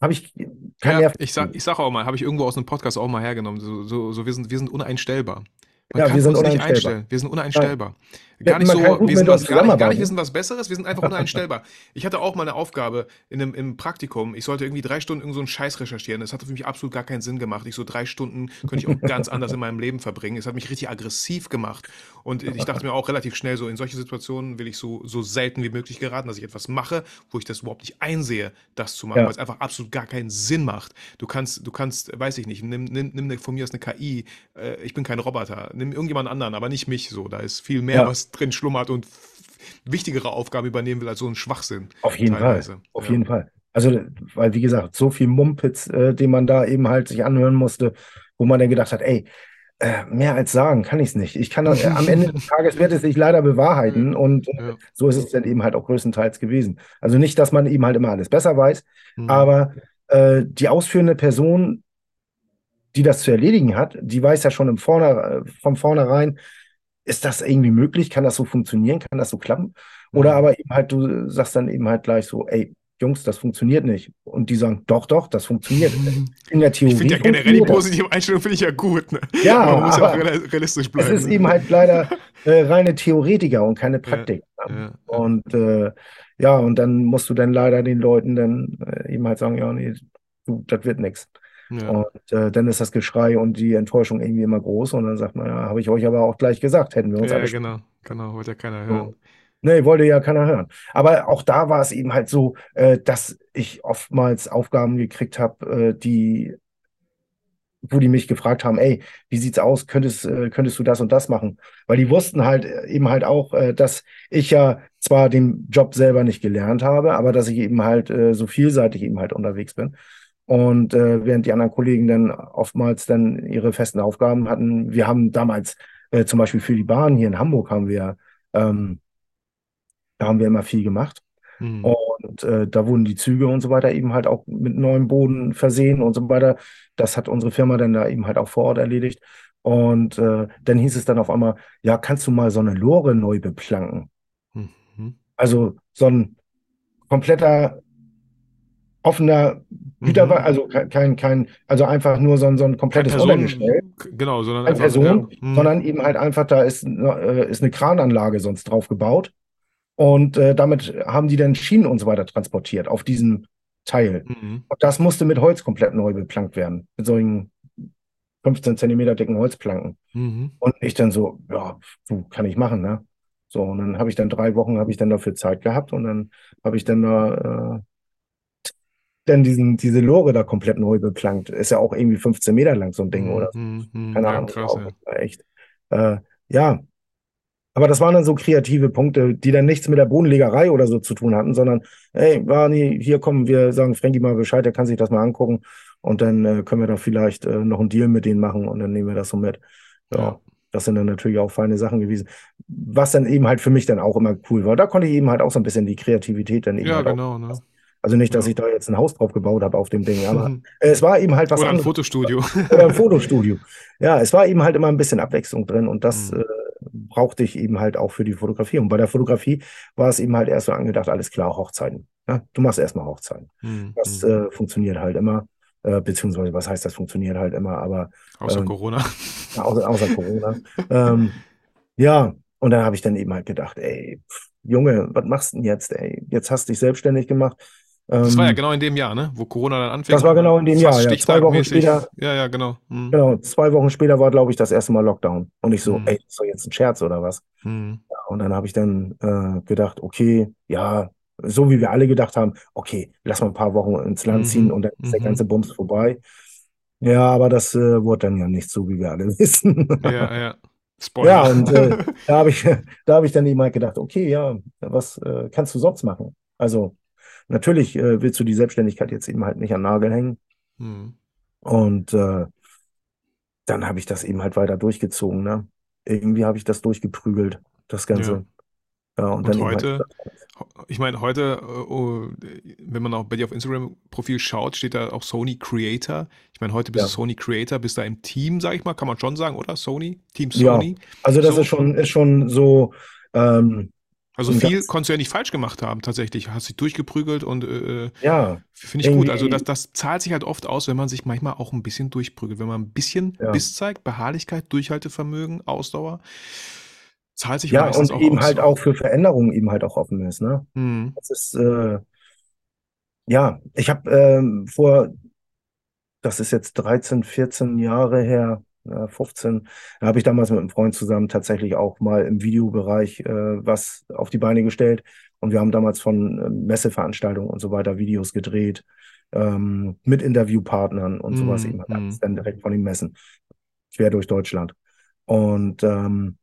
Habe ich ja, ich sag, ich sag auch mal, habe ich irgendwo aus einem Podcast auch mal hergenommen. So, so, so wir, sind, wir sind uneinstellbar. Man ja, kann wir sind uns nicht einstellen. Wir sind uneinstellbar. Gar nicht so, wir sind, was, gar, nicht, gar nicht, wir sind was Besseres, wir sind einfach uneinstellbar. ich hatte auch mal eine Aufgabe in einem, im Praktikum. Ich sollte irgendwie drei Stunden irgend so einen Scheiß recherchieren. Das hatte für mich absolut gar keinen Sinn gemacht. Ich so drei Stunden könnte ich auch ganz anders in meinem Leben verbringen. Es hat mich richtig aggressiv gemacht. Und ich dachte mir auch relativ schnell so, in solche Situationen will ich so, so selten wie möglich geraten, dass ich etwas mache, wo ich das überhaupt nicht einsehe, das zu machen, ja. weil es einfach absolut gar keinen Sinn macht. Du kannst, du kannst, weiß ich nicht, nimm, nimm, nimm von mir aus eine KI. Äh, ich bin kein Roboter. Nimm irgendjemand anderen, aber nicht mich so. Da ist viel mehr, ja. was drin schlummert und wichtigere Aufgaben übernehmen will als so ein Schwachsinn. Auf jeden teilweise. Fall. Auf ja. jeden Fall. Also, weil, wie gesagt, so viel Mumpitz, äh, den man da eben halt sich anhören musste, wo man dann gedacht hat, ey, äh, mehr als sagen kann ich es nicht. Ich kann äh, am Ende des Tages wird es sich leider bewahrheiten und äh, ja. so ist es dann eben halt auch größtenteils gewesen. Also nicht, dass man eben halt immer alles besser weiß, mhm. aber äh, die ausführende Person, die das zu erledigen hat, die weiß ja schon im Vorne, äh, von vornherein, ist das irgendwie möglich? Kann das so funktionieren? Kann das so klappen? Oder mhm. aber eben halt, du sagst dann eben halt gleich so, ey, Jungs, das funktioniert nicht. Und die sagen, doch, doch, das funktioniert. In der Theorie. Ich finde ja generell die positive Einstellung finde ich ja gut. Ne? Ja, aber man muss ja auch realistisch bleiben. Es ist ne? eben halt leider äh, reine Theoretiker und keine Praktik. Ja, ja, und äh, ja, und dann musst du dann leider den Leuten dann äh, eben halt sagen, ja, nee, du, das wird nichts. Ja. Und äh, dann ist das Geschrei und die Enttäuschung irgendwie immer groß und dann sagt man, ja, habe ich euch aber auch gleich gesagt, hätten wir uns Ja, alle genau, genau, wollte ja keiner hören. So. Nee, wollte ja keiner hören. Aber auch da war es eben halt so, äh, dass ich oftmals Aufgaben gekriegt habe, äh, die, wo die mich gefragt haben, ey, wie sieht's aus? Könntest, äh, könntest du das und das machen? Weil die wussten halt äh, eben halt auch, äh, dass ich ja zwar den Job selber nicht gelernt habe, aber dass ich eben halt so vielseitig eben halt unterwegs bin. Und äh, während die anderen Kollegen dann oftmals dann ihre festen Aufgaben hatten, wir haben damals äh, zum Beispiel für die Bahn hier in Hamburg haben wir, ähm, da haben wir immer viel gemacht. Mhm. Und äh, da wurden die Züge und so weiter eben halt auch mit neuem Boden versehen und so weiter. Das hat unsere Firma dann da eben halt auch vor Ort erledigt. Und äh, dann hieß es dann auf einmal, ja, kannst du mal so eine Lore neu beplanken? Mhm. Also so ein kompletter offener Güterwagen, mhm. also kein, kein, also einfach nur so ein, so ein komplettes Person, Genau, sondern einfach Person, ja. mhm. sondern eben halt einfach, da ist, äh, ist eine Krananlage sonst drauf gebaut. Und äh, damit haben die dann Schienen und so weiter transportiert auf diesen Teil. Mhm. Und das musste mit Holz komplett neu beplankt werden. Mit solchen 15 Zentimeter dicken Holzplanken. Mhm. Und ich dann so, ja, kann ich machen, ne? So, und dann habe ich dann drei Wochen, habe ich dann dafür Zeit gehabt und dann habe ich dann da äh, dann diesen, diese Lore da komplett neu beplankt. Ist ja auch irgendwie 15 Meter lang, so ein Ding, oder? Mm, mm, Keine ja, Ahnung. Krass, ja. Echt. Äh, ja. Aber das waren dann so kreative Punkte, die dann nichts mit der Bodenlegerei oder so zu tun hatten, sondern, hey, Barney, hier kommen wir, sagen Frankie mal Bescheid, der kann sich das mal angucken und dann äh, können wir da vielleicht äh, noch einen Deal mit denen machen und dann nehmen wir das so mit. Ja. ja. Das sind dann natürlich auch feine Sachen gewesen. Was dann eben halt für mich dann auch immer cool war. Da konnte ich eben halt auch so ein bisschen die Kreativität dann eben ja, halt genau, ne? Also nicht, dass ich da jetzt ein Haus drauf gebaut habe auf dem Ding, aber es war eben halt was Oder ein anderes. Fotostudio. Oder ein Fotostudio. Ja, es war eben halt immer ein bisschen Abwechslung drin und das mhm. äh, brauchte ich eben halt auch für die Fotografie. Und bei der Fotografie war es eben halt erst so angedacht, alles klar, Hochzeiten. Ja, du machst erstmal Hochzeiten. Mhm. Das mhm. äh, funktioniert halt immer. Äh, beziehungsweise, was heißt das funktioniert halt immer, aber. Außer ähm, Corona. Außer, außer Corona. ähm, ja, und dann habe ich dann eben halt gedacht, ey, pff, Junge, was machst du denn jetzt, ey? Jetzt hast du dich selbstständig gemacht. Das war ja Ähm, genau in dem Jahr, ne? Wo Corona dann anfing. das war genau in dem Jahr, ja. Zwei Wochen später, Ja, ja, genau. Hm. genau, zwei Wochen später war, glaube ich, das erste Mal Lockdown. Und ich so, Hm. ey, ist doch jetzt ein Scherz oder was? Hm. Ja, und dann habe ich dann äh, gedacht, okay, ja, so wie wir alle gedacht haben, okay, lass mal ein paar Wochen ins Land ziehen Mhm. und dann ist der Mhm. ganze Bums vorbei. Ja, aber das äh, wurde dann ja nicht so, wie wir alle wissen. Ja, ja. Ja, Spoiler. und äh, da habe ich, da habe ich dann eben halt gedacht, okay, ja, was äh, kannst du sonst machen? Also natürlich äh, willst du die Selbstständigkeit jetzt eben halt nicht an Nagel hängen. Hm. Und äh, dann habe ich das eben halt weiter durchgezogen, ne? Irgendwie habe ich das durchgeprügelt, das Ja. Ganze. Ja, und Und dann halt heute, gesagt, ich meine, heute, oh, wenn man auch bei dir auf Instagram-Profil schaut, steht da auch Sony Creator. Ich meine, heute bist ja. du Sony Creator, bist da im Team, sag ich mal, kann man schon sagen, oder? Sony? Team Ja, Sony. also das So, ist schon, ist schon so ähm, also ein viel ganz, konntest du ja nicht falsch gemacht haben, tatsächlich. Hast dich durchgeprügelt und äh, ja, finde ich gut. Also das, das zahlt sich halt oft aus, wenn man sich manchmal auch ein bisschen durchprügelt. Wenn man ein bisschen ja. Biss zeigt, Beharrlichkeit, Durchhaltevermögen, Ausdauer, zahlt sich Ja, meistens und auch eben aus. halt auch für Veränderungen eben halt auch offen ist, ne? Hm. Das ist, äh, ja, ich habe ähm, vor, das ist jetzt 13, 14 Jahre her, äh, 15, da habe ich damals mit einem Freund zusammen tatsächlich auch mal im Videobereich äh, was auf die Beine gestellt. Und wir haben damals von äh, Messeveranstaltungen und so weiter Videos gedreht, ähm, mit Interviewpartnern und sowas eben Hm, halt alles hm. dann direkt von den Messen, quer durch Deutschland. Und ähm,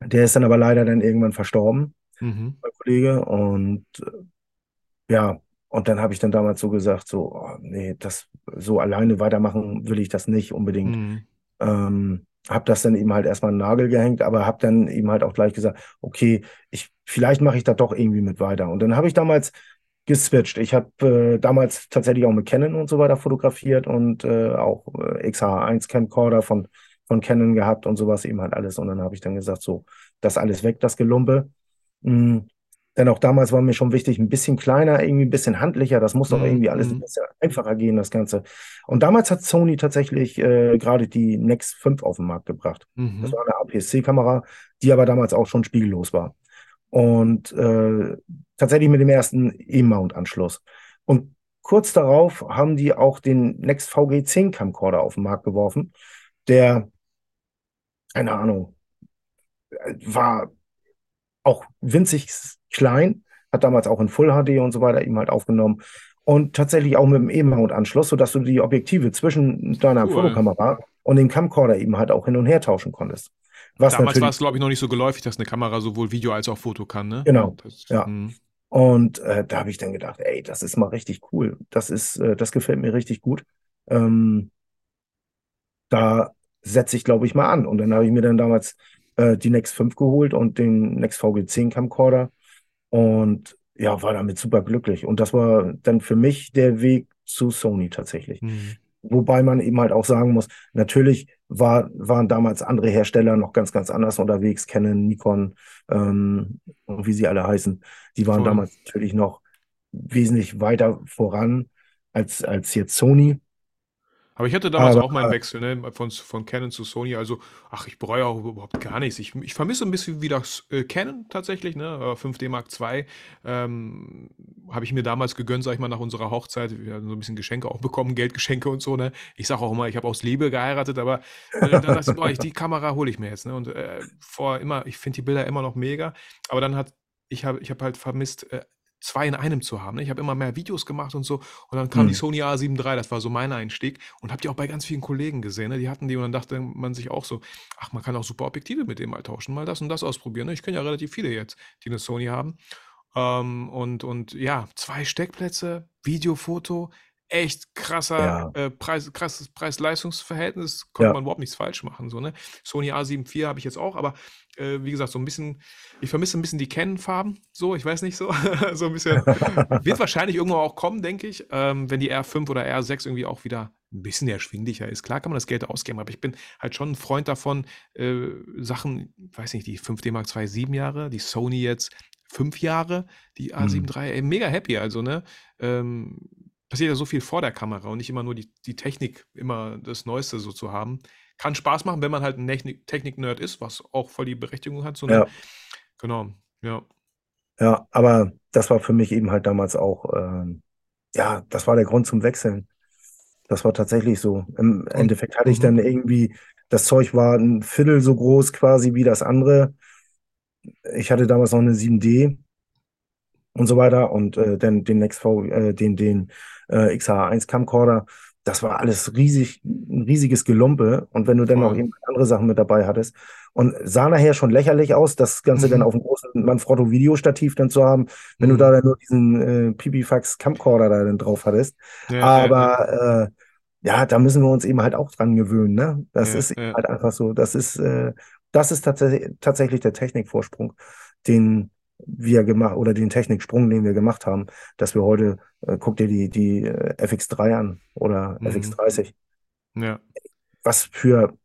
der ist dann aber leider dann irgendwann verstorben, Mhm. mein Kollege. Und äh, ja, und dann habe ich dann damals so gesagt, so, oh, nee, das so alleine weitermachen will ich das nicht unbedingt. Hm. Ähm, habe das dann eben halt erstmal einen Nagel gehängt, aber habe dann eben halt auch gleich gesagt, okay, ich, vielleicht mache ich da doch irgendwie mit weiter. Und dann habe ich damals geswitcht. Ich habe äh, damals tatsächlich auch mit Canon und so weiter fotografiert und äh, auch äh, XH1 Camcorder von, von Canon gehabt und sowas eben halt alles. Und dann habe ich dann gesagt, so, das alles weg, das Gelumpe. Mm. Denn auch damals war mir schon wichtig, ein bisschen kleiner, irgendwie ein bisschen handlicher. Das muss doch Hm, irgendwie alles ein hm. bisschen einfacher gehen, das Ganze. Und damals hat Sony tatsächlich äh, gerade die Nex 5 auf den Markt gebracht. Das Mhm. war eine APS-C-Kamera, die aber damals auch schon spiegellos war. Und äh, tatsächlich mit dem ersten E-Mount-Anschluss. Und kurz darauf haben die auch den Nex VG10 Camcorder auf den Markt geworfen, der, keine Ahnung, äh, war auch winzig klein, hat damals auch in Full HD und so weiter eben halt aufgenommen. Und tatsächlich auch mit dem E-Mount-Anschluss, sodass du die Objektive zwischen deiner Cool. Fotokamera und dem Camcorder eben halt auch hin und her tauschen konntest. Was Damals war es, glaube ich, noch nicht so geläufig, dass eine Kamera sowohl Video als auch Foto kann, ne? genau, Das, ja. hm. Und äh, da habe ich dann gedacht, ey, das ist mal richtig cool. Das ist, äh, das gefällt mir richtig gut. Ähm, da setze ich, glaube ich, mal an. Und dann habe ich mir dann damals äh, die Nex 5 geholt und den Nex VG10 Camcorder und ja, war damit super glücklich. Und das war dann für mich der Weg zu Sony tatsächlich. Hm. Wobei man eben halt auch sagen muss, natürlich war, waren damals andere Hersteller noch ganz, ganz anders unterwegs. Canon, Nikon ähm, und wie sie alle heißen. Die waren Voll. damals natürlich noch wesentlich weiter voran als, als jetzt Sony. Aber ich hatte damals Aber auch meinen Wechsel, ne? Von, von Canon zu Sony. Also, ach, ich bereue auch überhaupt gar nichts. Ich, ich vermisse ein bisschen wieder äh, Canon tatsächlich, ne? Äh, 5D Mark II. Ähm, habe ich mir damals gegönnt, sag ich mal, nach unserer Hochzeit. Wir haben so ein bisschen Geschenke auch bekommen, Geldgeschenke und so, ne? Ich sage auch immer, ich habe aus Liebe geheiratet, aber äh, dann dachte ich, boah, ich, die Kamera hole ich mir jetzt, ne? Und äh, vor immer, ich finde die Bilder immer noch mega. Aber dann hat, ich habe ich hab halt vermisst, äh, zwei in einem zu haben. Ne? Ich habe immer mehr Videos gemacht und so. Und dann kam die Hm. Sony A7 III, das war so mein Einstieg. Und habe die auch bei ganz vielen Kollegen gesehen. Ne? Die hatten die und dann dachte man sich auch so, ach, man kann auch super Objektive mit dem mal tauschen, mal das und das ausprobieren. Ne? Ich kenne ja relativ viele jetzt, die eine Sony haben. Ähm, und, und ja, zwei Steckplätze, Video, Foto, echt krasser Ja, äh, Preis, krasses Preis-Leistungs-Verhältnis, konnte ja, man überhaupt nichts falsch machen. So, ne? Sony A7 IV habe ich jetzt auch, aber äh, wie gesagt, so ein bisschen, ich vermisse ein bisschen die Canon-Farben, so, ich weiß nicht so, so ein bisschen, wird wahrscheinlich irgendwann auch kommen, denke ich, ähm, wenn die R5 oder R6 irgendwie auch wieder ein bisschen erschwinglicher ist. Klar kann man das Geld ausgeben, aber ich bin halt schon ein Freund davon, äh, Sachen, weiß nicht, die 5D Mark II sieben Jahre, die Sony jetzt fünf Jahre, die A7 hm. III, ey, mega happy, also, ne, ähm, passiert ja so viel vor der Kamera und nicht immer nur die, die Technik, immer das Neueste so zu haben. Kann Spaß machen, wenn man halt ein Technik- Technik-Nerd ist, was auch voll die Berechtigung hat, so, ne? Ja. Genau, ja. Ja, aber das war für mich eben halt damals auch, ähm, ja, das war der Grund zum Wechseln. Das war tatsächlich so. Im Endeffekt hatte ich mhm. dann irgendwie, das Zeug war ein Viertel so groß quasi wie das andere. Ich hatte damals noch eine 7D und so weiter und äh, dann den NextV, äh, den, den äh, XH1 Camcorder. Das war alles riesig, ein riesiges Gelumpe. Und wenn du dann noch eben andere Sachen mit dabei hattest und sah nachher schon lächerlich aus, das Ganze dann Mhm. auf dem großen Manfrotto Videostativ dann zu haben, wenn du da Mhm. dann nur diesen äh, Pipifax Camcorder da dann drauf hattest. Ja, ja, ja, Aber äh, ja, da müssen wir uns eben halt auch dran gewöhnen, ne? Das ja, ist eben ja. halt einfach so. Das ist, äh, das ist tatsächlich, tatsächlich der Technikvorsprung, den wir gemacht oder den Techniksprung, den wir gemacht haben, dass wir heute, äh, guck dir die, die äh, FX3 an oder Mhm. FX30. Ja, Was für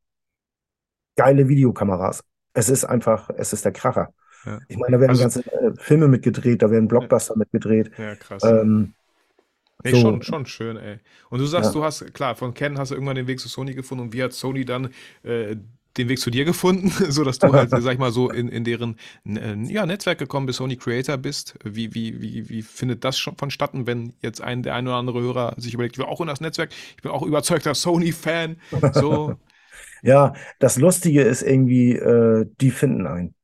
geile Videokameras. Es ist einfach, es ist der Kracher. ja. Ich meine, da werden Also, ganze äh, Filme mitgedreht, da werden ja, Blockbuster mitgedreht. ja, krass. Ähm, Nee, so, schon, schon schön, ey. Und du sagst, ja. du hast, klar, von Ken hast du irgendwann den Weg zu Sony gefunden und wie hat Sony dann äh, den Weg zu dir gefunden, so dass du halt, sag ich mal, so in, in deren äh, ja, Netzwerk gekommen bist, Sony Creator bist. Wie, wie, wie, wie findet das schon vonstatten, wenn jetzt ein, der ein oder andere Hörer sich überlegt, ich will auch in das Netzwerk, ich bin auch überzeugter Sony-Fan, so. Ja, das Lustige ist irgendwie, äh, die finden einen.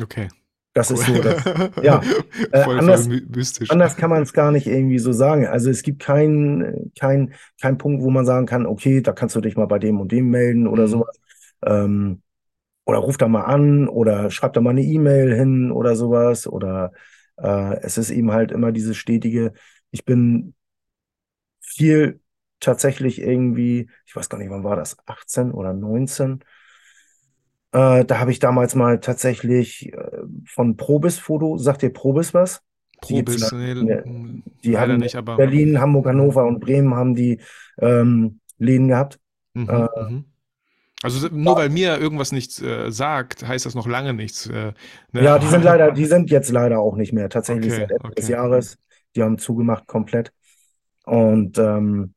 Okay, Das cool. ist so, das, ja, äh, Voll, voll anders, my- mystisch. anders kann man es gar nicht irgendwie so sagen. Also es gibt keinen kein, kein Punkt, wo man sagen kann, okay, da kannst du dich mal bei dem und dem melden oder Mhm. sowas. Ähm, oder ruf da mal an oder schreib da mal eine E-Mail hin oder sowas. Oder äh, es ist eben halt immer dieses stetige, ich bin viel tatsächlich irgendwie, ich weiß gar nicht, wann war das, 18 oder 19? Äh, da habe ich damals mal tatsächlich äh, von Probis Foto, sagt dir Probis was? Die Probis, in, nee, die haben nicht, aber Berlin, Hamburg, mhm. Hannover und Bremen haben die ähm, Läden gehabt. Äh, Mhm, mhm. Also nur weil mir irgendwas nichts äh, sagt, heißt das noch lange nichts. Äh, ne? ja, die sind leider, die sind jetzt leider auch nicht mehr. Tatsächlich Okay, seit Ende des okay. Jahres. Die haben zugemacht komplett. Und ähm,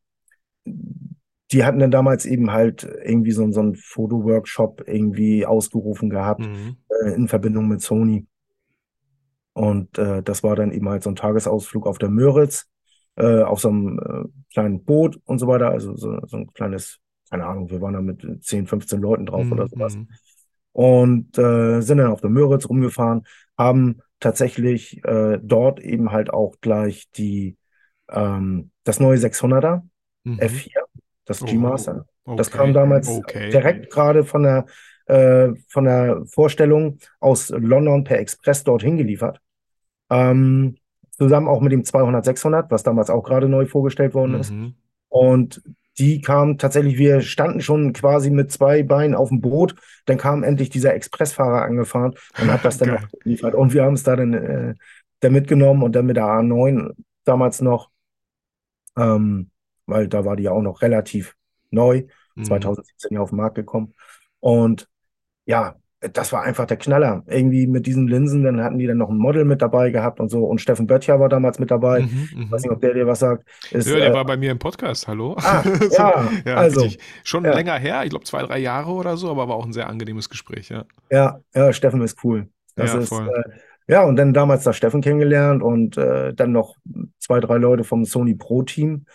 die hatten dann damals eben halt irgendwie so, so einen Fotoworkshop irgendwie ausgerufen gehabt Mhm. äh, in Verbindung mit Sony. Und äh, das war dann eben halt so ein Tagesausflug auf der Müritz, äh, auf so einem äh, kleinen Boot und so weiter. Also so, so ein kleines, keine Ahnung, wir waren da mit 10, 15 Leuten drauf oder Mhm, sowas. mhm. Und äh, sind dann auf der Müritz rumgefahren, haben tatsächlich äh, dort eben halt auch gleich die, ähm, das neue 600er Mhm. F4, das Oh, G-Master. Das kam okay, damals okay. direkt gerade von der, äh, von der Vorstellung aus London per Express dorthin geliefert. Ähm, zusammen auch mit dem 200 600, was damals auch gerade neu vorgestellt worden ist. Mhm. Und die kamen tatsächlich, wir standen schon quasi mit zwei Beinen auf dem Boot. Dann kam endlich dieser Expressfahrer angefahren und hat das dann Geil. noch geliefert. Und wir haben es da dann, äh, dann mitgenommen und dann mit der A9 damals noch, ähm, weil da war die ja auch noch relativ neu, Mhm. 2017 ja auf den Markt gekommen. Und ja, das war einfach der Knaller. Irgendwie mit diesen Linsen, dann hatten die dann noch ein Model mit dabei gehabt und so. Und Steffen Böttcher war damals mit dabei. Mhm, Ich weiß mhm. nicht, ob der dir was sagt. Ist, Ja, der äh, war bei mir im Podcast, hallo. ah, So, ja, ja, also, richtig. Schon ja, länger her, ich glaube zwei, drei Jahre oder so, aber war auch ein sehr angenehmes Gespräch, ja. ja, ja, Steffen ist cool. Das Ja, ist, voll. äh, ja, und dann damals da Steffen kennengelernt und äh, dann noch zwei, drei Leute vom Sony Pro-Team.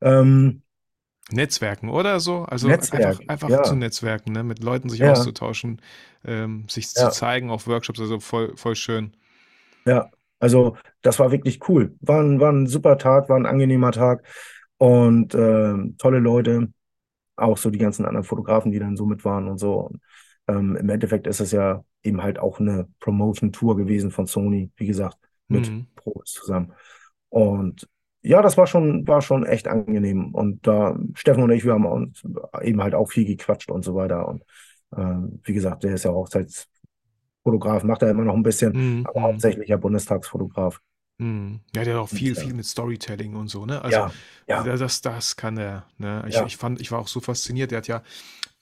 Ähm, Netzwerken oder so? Also einfach, Netzwerk, einfach ja, zu Netzwerken, ne? Mit Leuten sich ja, auszutauschen, ähm, sich zu ja, zeigen auf Workshops, also voll, voll schön. ja. Also, das war wirklich cool. War ein, war ein super Tag, war ein angenehmer Tag und ähm, tolle Leute. Auch so die ganzen anderen Fotografen, die dann so mit waren und so. Und, ähm, im Endeffekt ist es ja eben halt auch eine Promotion-Tour gewesen von Sony, wie gesagt, mit Mhm. Pros zusammen. Und ja, das war schon, war schon echt angenehm. Und da, Steffen und ich, wir haben uns eben halt auch viel gequatscht und so weiter. Und ähm, wie gesagt, der ist ja Hochzeitsfotograf, macht er immer noch ein bisschen, Mhm, aber hauptsächlich ja Bundestagsfotograf. mhm. Ja, der hat auch viel, Und, viel äh, mit Storytelling und so, ne? Also ja, ja, da- das, das kann er, ne? Ich, ja, ich fand, ich war auch so fasziniert. Der hat ja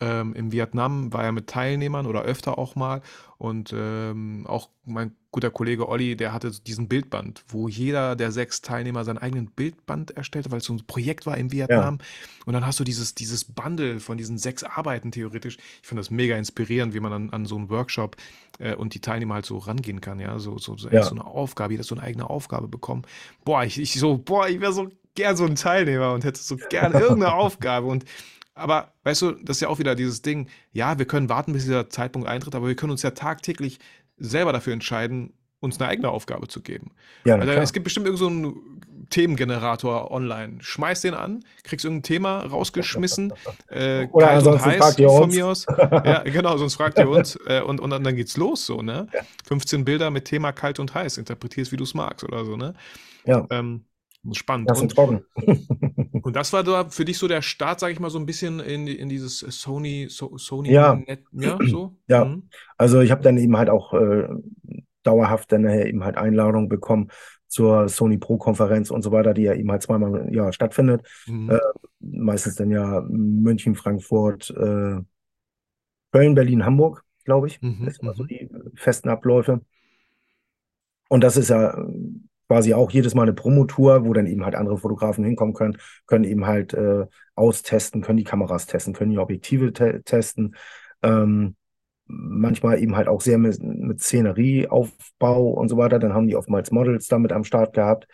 ähm, in Vietnam, war ja mit Teilnehmern oder öfter auch mal. Und ähm, auch mein guter Kollege Olli, der hatte diesen Bildband, wo jeder der sechs Teilnehmer seinen eigenen Bildband erstellte, weil es so ein Projekt war in Vietnam. Ja. Und dann hast du dieses, dieses Bundle von diesen sechs Arbeiten theoretisch. Ich finde das mega inspirierend, wie man an, an so einen Workshop äh, und die Teilnehmer halt so rangehen kann, ja. So, so, so, ja. so eine Aufgabe, jeder so eine eigene Aufgabe bekommen. Boah, ich, ich so, boah, ich wäre so gern so ein Teilnehmer und hätte so gern irgendeine Aufgabe. Und aber weißt du, das ist ja auch wieder dieses Ding, ja, wir können warten, bis dieser Zeitpunkt eintritt, aber wir können uns ja tagtäglich selber dafür entscheiden, uns eine eigene Aufgabe zu geben. Ja, also, es gibt bestimmt irgendeinen so Themengenerator online. Schmeiß den an, kriegst irgendein Thema rausgeschmissen. Äh, Oder kalt und heiß von mir aus. ja, genau, sonst fragt ihr uns. Äh, und, und dann, geht's los so, ne? Ja. 15 Bilder mit Thema kalt und heiß. Interpretierst, wie du es magst oder so, ne? Ja. Ähm, spannend. Das ist trocken. Und das war da für dich so der Start, sage ich mal, so ein bisschen in, in dieses Sony, so, Sony ja. Net, ja, so? Ja, mhm. also ich habe dann eben halt auch äh, dauerhaft dann nachher eben halt Einladungen bekommen zur Sony Pro Konferenz und so weiter, die ja eben halt zweimal im Jahr stattfindet. Mhm. Äh, meistens dann ja München, Frankfurt, äh, Köln, Berlin, Hamburg, glaube ich. Mhm. Das sind immer so mhm. die festen Abläufe. Und das ist ja quasi auch jedes Mal eine Promotour, wo dann eben halt andere Fotografen hinkommen können, können eben halt äh, austesten, können die Kameras testen, können die Objektive te testen. Ähm, manchmal eben halt auch sehr mit, mit Szenerieaufbau und so weiter. Dann haben die oftmals Models damit am Start gehabt,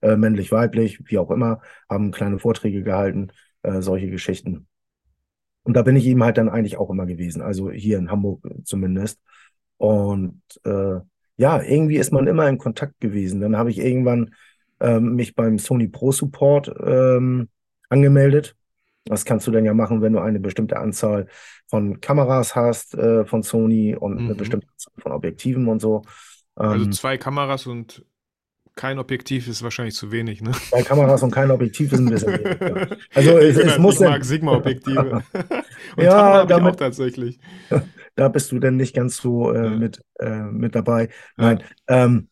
äh, männlich, weiblich, wie auch immer, haben kleine Vorträge gehalten, äh, solche Geschichten. Und da bin ich eben halt dann eigentlich auch immer gewesen, also hier in Hamburg zumindest. Und äh, ja, irgendwie ist man immer in Kontakt gewesen. Dann habe ich irgendwann ähm, mich beim Sony Pro Support ähm, angemeldet. Das kannst du dann ja machen, wenn du eine bestimmte Anzahl von Kameras hast äh, von Sony und mhm. eine bestimmte Anzahl von Objektiven und so. also ähm, zwei Kameras und kein Objektiv ist wahrscheinlich zu wenig, ne? Zwei Kameras und kein Objektiv ist ein bisschen wenig. Ja. Also es, es muss ich mag Sigma-Objektive. ja, damit, auch tatsächlich. da bist du denn nicht ganz so äh, ja. mit, äh, mit dabei. Nein. Ja. Ähm,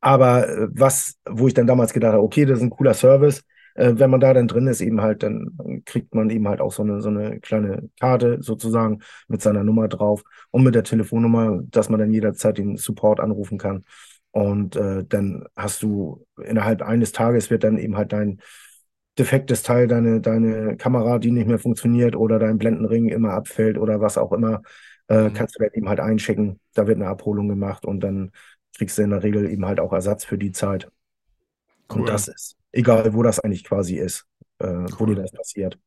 aber äh, was, wo ich dann damals gedacht habe, okay, das ist ein cooler Service. Äh, wenn man da dann drin ist, eben halt, dann kriegt man eben halt auch so eine, so eine kleine Karte sozusagen mit seiner Nummer drauf und mit der Telefonnummer, dass man dann jederzeit den Support anrufen kann. Und äh, dann hast du innerhalb eines Tages wird dann eben halt dein defektes Teil, deine, deine Kamera, die nicht mehr funktioniert oder dein Blendenring immer abfällt oder was auch immer, äh, mhm. kannst du dann eben halt einschicken. Da wird eine Abholung gemacht und dann kriegst du in der Regel eben halt auch Ersatz für die Zeit. Cool. Und das ist, egal wo das eigentlich quasi ist, äh, cool. wo dir das passiert.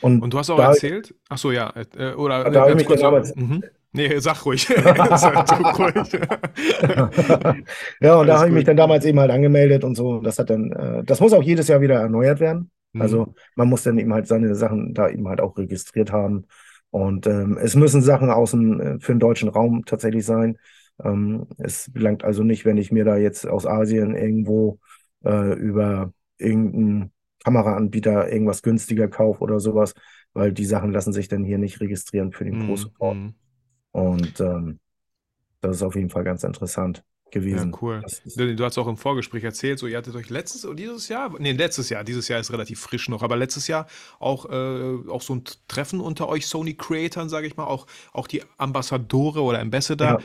Und, und du hast auch da, erzählt, ach so, ja, äh, oder da äh, habe ich mich damals, mhm. Nee, sag ruhig. sag ruhig. ja, und da habe ich mich dann damals eben halt angemeldet und so. Das hat dann, äh, das muss auch jedes Jahr wieder erneuert werden. Mhm. Also man muss dann eben halt seine Sachen da eben halt auch registriert haben. Und ähm, es müssen Sachen außen äh, für den deutschen Raum tatsächlich sein. Ähm, es belangt also nicht, wenn ich mir da jetzt aus Asien irgendwo äh, über irgendeinen Kameraanbieter irgendwas günstiger kaufe oder sowas, weil die Sachen lassen sich dann hier nicht registrieren für den mhm. Pro-Support. Mhm. Und ähm, das ist auf jeden Fall ganz interessant gewesen. Ja, cool. Du hast auch im Vorgespräch erzählt, so ihr hattet euch letztes oder dieses Jahr, nee, letztes Jahr, dieses Jahr ist relativ frisch noch, aber letztes Jahr auch, äh, auch so ein Treffen unter euch Sony Creatoren, sage ich mal, auch, auch die Ambassadore oder Ambassador. Ja.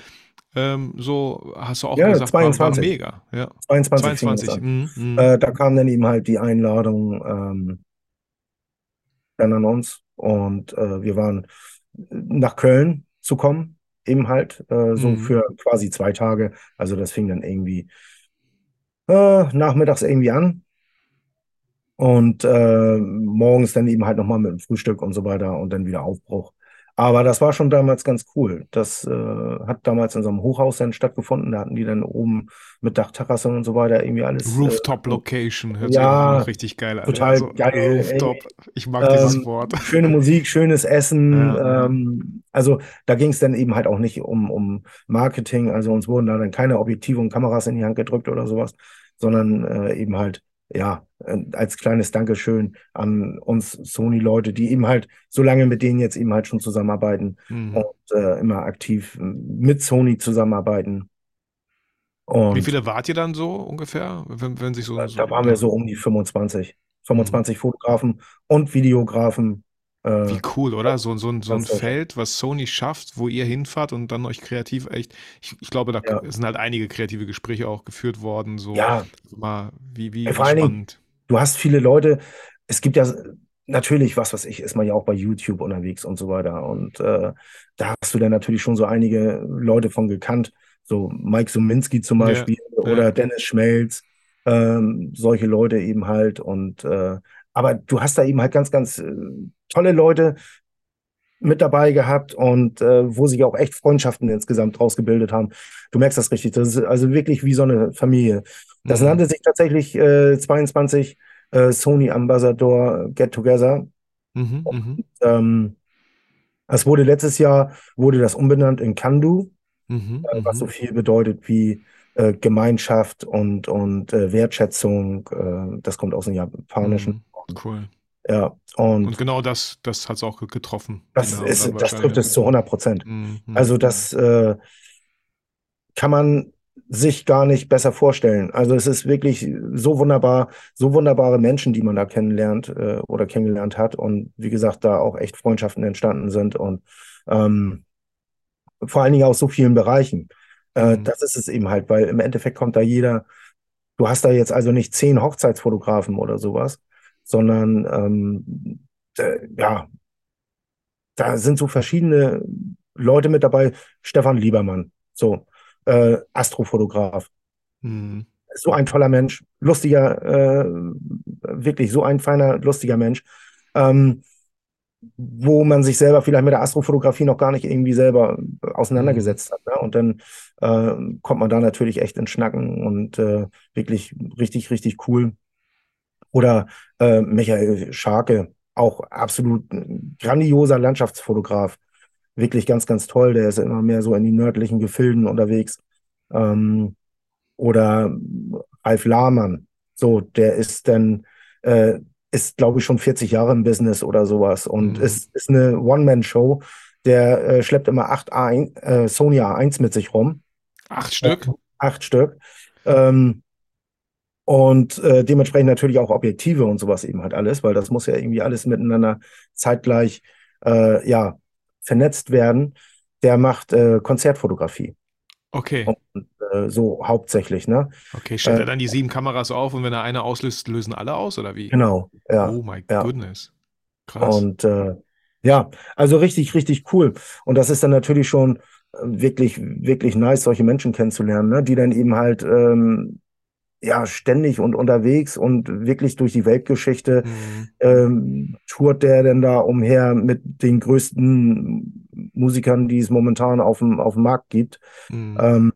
Ähm, so hast du auch ja, gesagt, 22. War, war mega. Ja. 22. 22. Mhm, mhm. Äh, da kam dann eben halt die Einladung ähm, dann an uns und äh, wir waren nach Köln zu kommen, eben halt, äh, so mhm. für quasi zwei Tage. Also das fing dann irgendwie äh, nachmittags irgendwie an. Und äh, morgens dann eben halt nochmal mit dem Frühstück und so weiter und dann wieder Aufbruch. Aber das war schon damals ganz cool. Das äh, hat damals in so einem Hochhaus dann stattgefunden. Da hatten die dann oben mit Dachterrasse und so weiter irgendwie alles. Äh, Rooftop äh, Location, hört ja, sich richtig geil an. Total also, geil. Rooftop. Ich mag ähm, dieses Wort. Schöne Musik, schönes Essen. Ja. Ähm, also da ging es dann eben halt auch nicht um, um Marketing. Also uns wurden da dann keine Objektive und Kameras in die Hand gedrückt oder sowas, sondern äh, eben halt ja, äh, als kleines Dankeschön an uns Sony-Leute, die eben halt so lange mit denen jetzt eben halt schon zusammenarbeiten mhm. und äh, immer aktiv mit Sony zusammenarbeiten. Und Wie viele wart ihr dann so ungefähr, wenn, wenn sich so, Da, so, da waren wir so um die 25. 25 mhm. Fotografen und Videografen Äh, Wie cool, oder? So, so, ein- so ein. Feld, was Sony schafft, wo ihr hinfahrt und dann euch kreativ echt. Ich, ich glaube, da Ja. sind halt einige kreative Gespräche auch geführt worden. So Ja, mal, wie, wie, Ja, wie vor allen Dingen, spannend. du hast viele Leute, es gibt ja natürlich, was weiß ich, ist man ja auch bei YouTube unterwegs und so weiter. Und äh, da hast du dann natürlich schon so einige Leute von gekannt, so Mike Suminski zum Ja, Beispiel oder ja. Dennis Schmelz, ähm, solche Leute eben halt. Und äh, aber du hast da eben halt ganz, ganz äh, tolle Leute mit dabei gehabt und äh, wo sich auch echt Freundschaften insgesamt draus gebildet haben. Du merkst das richtig. Das ist also wirklich wie so eine Familie. Das Mhm. nannte sich tatsächlich äh, 22 äh, Sony Ambassador Get Together. Mhm, mhm, Ähm, es wurde letztes Jahr wurde das umbenannt in Kandu, mhm, äh, was so mhm. viel bedeutet wie äh, Gemeinschaft und, und äh, Wertschätzung. Äh, das kommt aus dem Japanischen. Mhm, Cool. Ja, und Und genau das, das hat es auch getroffen. Das Namen ist, das trifft es zu 100 Prozent. Mhm, mhm. Also das äh, kann man sich gar nicht besser vorstellen. Also es ist wirklich so wunderbar, so wunderbare Menschen, die man da kennenlernt äh, oder kennengelernt hat und wie gesagt, da auch echt Freundschaften entstanden sind und ähm, vor allen Dingen aus so vielen Bereichen. Äh, Mhm. das ist es eben halt, weil im Endeffekt kommt da jeder, du hast da jetzt also nicht zehn Hochzeitsfotografen oder sowas, sondern ähm, äh, ja, da sind so verschiedene Leute mit dabei. Stefan Liebermann, so äh, Astrofotograf, Mhm. so ein toller Mensch, lustiger, äh, wirklich so ein feiner, lustiger Mensch, ähm, wo man sich selber vielleicht mit der Astrofotografie noch gar nicht irgendwie selber auseinandergesetzt hat. Ne? Und dann äh, kommt man da natürlich echt ins Schnacken und äh, wirklich richtig, richtig cool. Oder äh, Michael Scharke, auch absolut grandioser Landschaftsfotograf. Wirklich ganz, ganz toll. Der ist immer mehr so in die nördlichen Gefilden unterwegs. Ähm, oder Ralf Lahmann, so, der ist dann, äh, ist, glaube ich, schon 40 Jahre im Business oder sowas und Mhm. ist, ist eine One-Man-Show. Der äh, schleppt immer acht A1, äh, Sony A1 mit sich rum Acht Stück? acht Stück. Ähm, und äh, dementsprechend natürlich auch Objektive und sowas eben halt alles, weil das muss ja irgendwie alles miteinander zeitgleich äh, ja, vernetzt werden. Der macht äh, Konzertfotografie. Okay. Und äh, so hauptsächlich, ne? Okay, stellt er Äh, dann die sieben Kameras auf und wenn er eine auslöst, lösen alle aus oder wie? Genau, ja, Oh my ja. goodness. Krass. Und äh, ja, also richtig, richtig cool. Und das ist dann natürlich schon wirklich, wirklich nice, solche Menschen kennenzulernen, ne? Die dann eben halt ähm, ja ständig und unterwegs und wirklich durch die Weltgeschichte Mhm. ähm, tourt der denn da umher mit den größten Musikern, die es momentan auf dem, auf dem Markt gibt. Mhm. Ähm,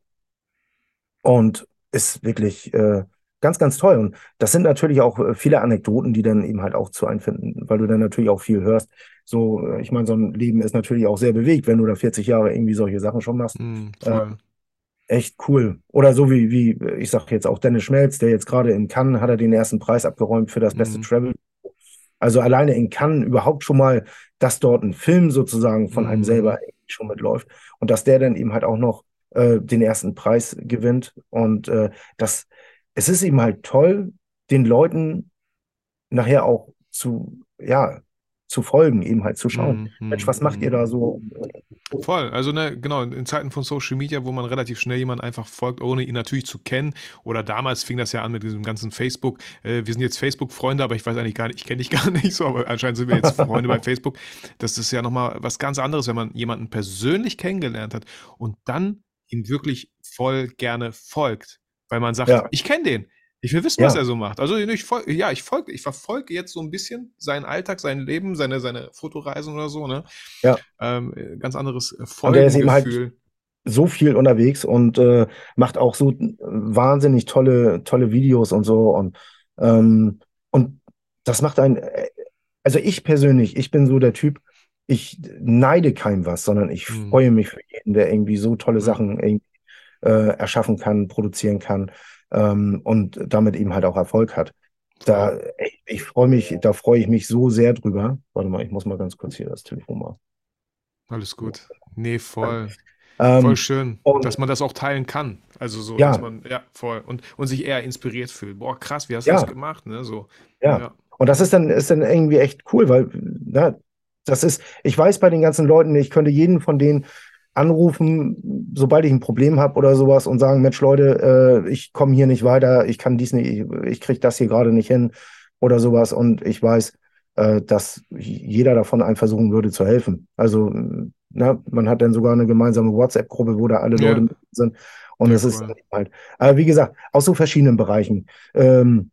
und ist wirklich äh, ganz, ganz toll. Und das sind natürlich auch äh, viele Anekdoten, die dann eben halt auch zu einfinden, weil du dann natürlich auch viel hörst. So, äh, ich meine, so ein Leben ist natürlich auch sehr bewegt, wenn du da 40 Jahre irgendwie solche Sachen schon machst. Mhm, Äh. Echt cool. Oder so wie, wie, ich sag jetzt auch Dennis Schmelz, der jetzt gerade in Cannes hat er den ersten Preis abgeräumt für das beste Mhm. Travel. Also alleine in Cannes überhaupt schon mal, dass dort ein Film sozusagen von einem Mhm. selber schon mitläuft und dass der dann eben halt auch noch äh, den ersten Preis gewinnt. Und äh, das, es ist eben halt toll, den Leuten nachher auch zu, ja, zu folgen, eben halt zu schauen. Mhm, Mensch, mhm, was macht ihr mhm. da so? Voll, also ne, genau, in Zeiten von Social Media, wo man relativ schnell jemanden einfach folgt, ohne ihn natürlich zu kennen. Oder damals fing das ja an mit diesem ganzen Facebook. Äh, wir sind jetzt Facebook-Freunde, aber ich weiß eigentlich gar nicht, ich kenne dich gar nicht so, aber anscheinend sind wir jetzt Freunde bei Facebook. Das ist ja nochmal was ganz anderes, wenn man jemanden persönlich kennengelernt hat und dann ihm wirklich voll gerne folgt. Weil man sagt, Ja. ich kenne den. Ich will wissen, was Ja. er so macht. Also ich folge, ja, ich folge, ich verfolge jetzt so ein bisschen seinen Alltag, sein Leben, seine, seine Fotoreisen oder so, ne? Ja. Ähm, äh, ganz anderes äh, halt Folgengefühl. so viel unterwegs und äh, macht auch so wahnsinnig tolle, tolle Videos und so. Und, ähm, und das macht ein, also ich persönlich, ich bin so der Typ, ich neide keinem was, sondern ich Mhm. freue mich für jeden, der irgendwie so tolle Ja. Sachen irgendwie, äh, erschaffen kann, produzieren kann ähm, und damit eben halt auch Erfolg hat. Da, ich, ich freue mich, da freue ich mich so sehr drüber. Warte mal, ich muss mal ganz kurz hier das Telefon machen. Alles gut. Nee, voll. Ähm, Voll schön, und- dass man das auch teilen kann. Also so, Ja. dass man, ja, voll. Und, und sich eher inspiriert fühlt. Boah, krass, wie hast du Ja. das gemacht, ne? So. Ja. Und das ist dann, ist dann irgendwie echt cool, weil na, das ist, ich weiß bei den ganzen Leuten, ich könnte jeden von denen anrufen, sobald ich ein Problem habe oder sowas und sagen, Mensch, Leute, äh, ich komme hier nicht weiter, ich kann dies nicht, ich, ich kriege das hier gerade nicht hin oder sowas. Und ich weiß, äh, dass jeder davon einem versuchen würde zu helfen. Also, na, man hat dann sogar eine gemeinsame WhatsApp-Gruppe, wo da alle ja. Leute sind. Und es ist halt, aber wie gesagt, aus so verschiedenen Bereichen. Ähm,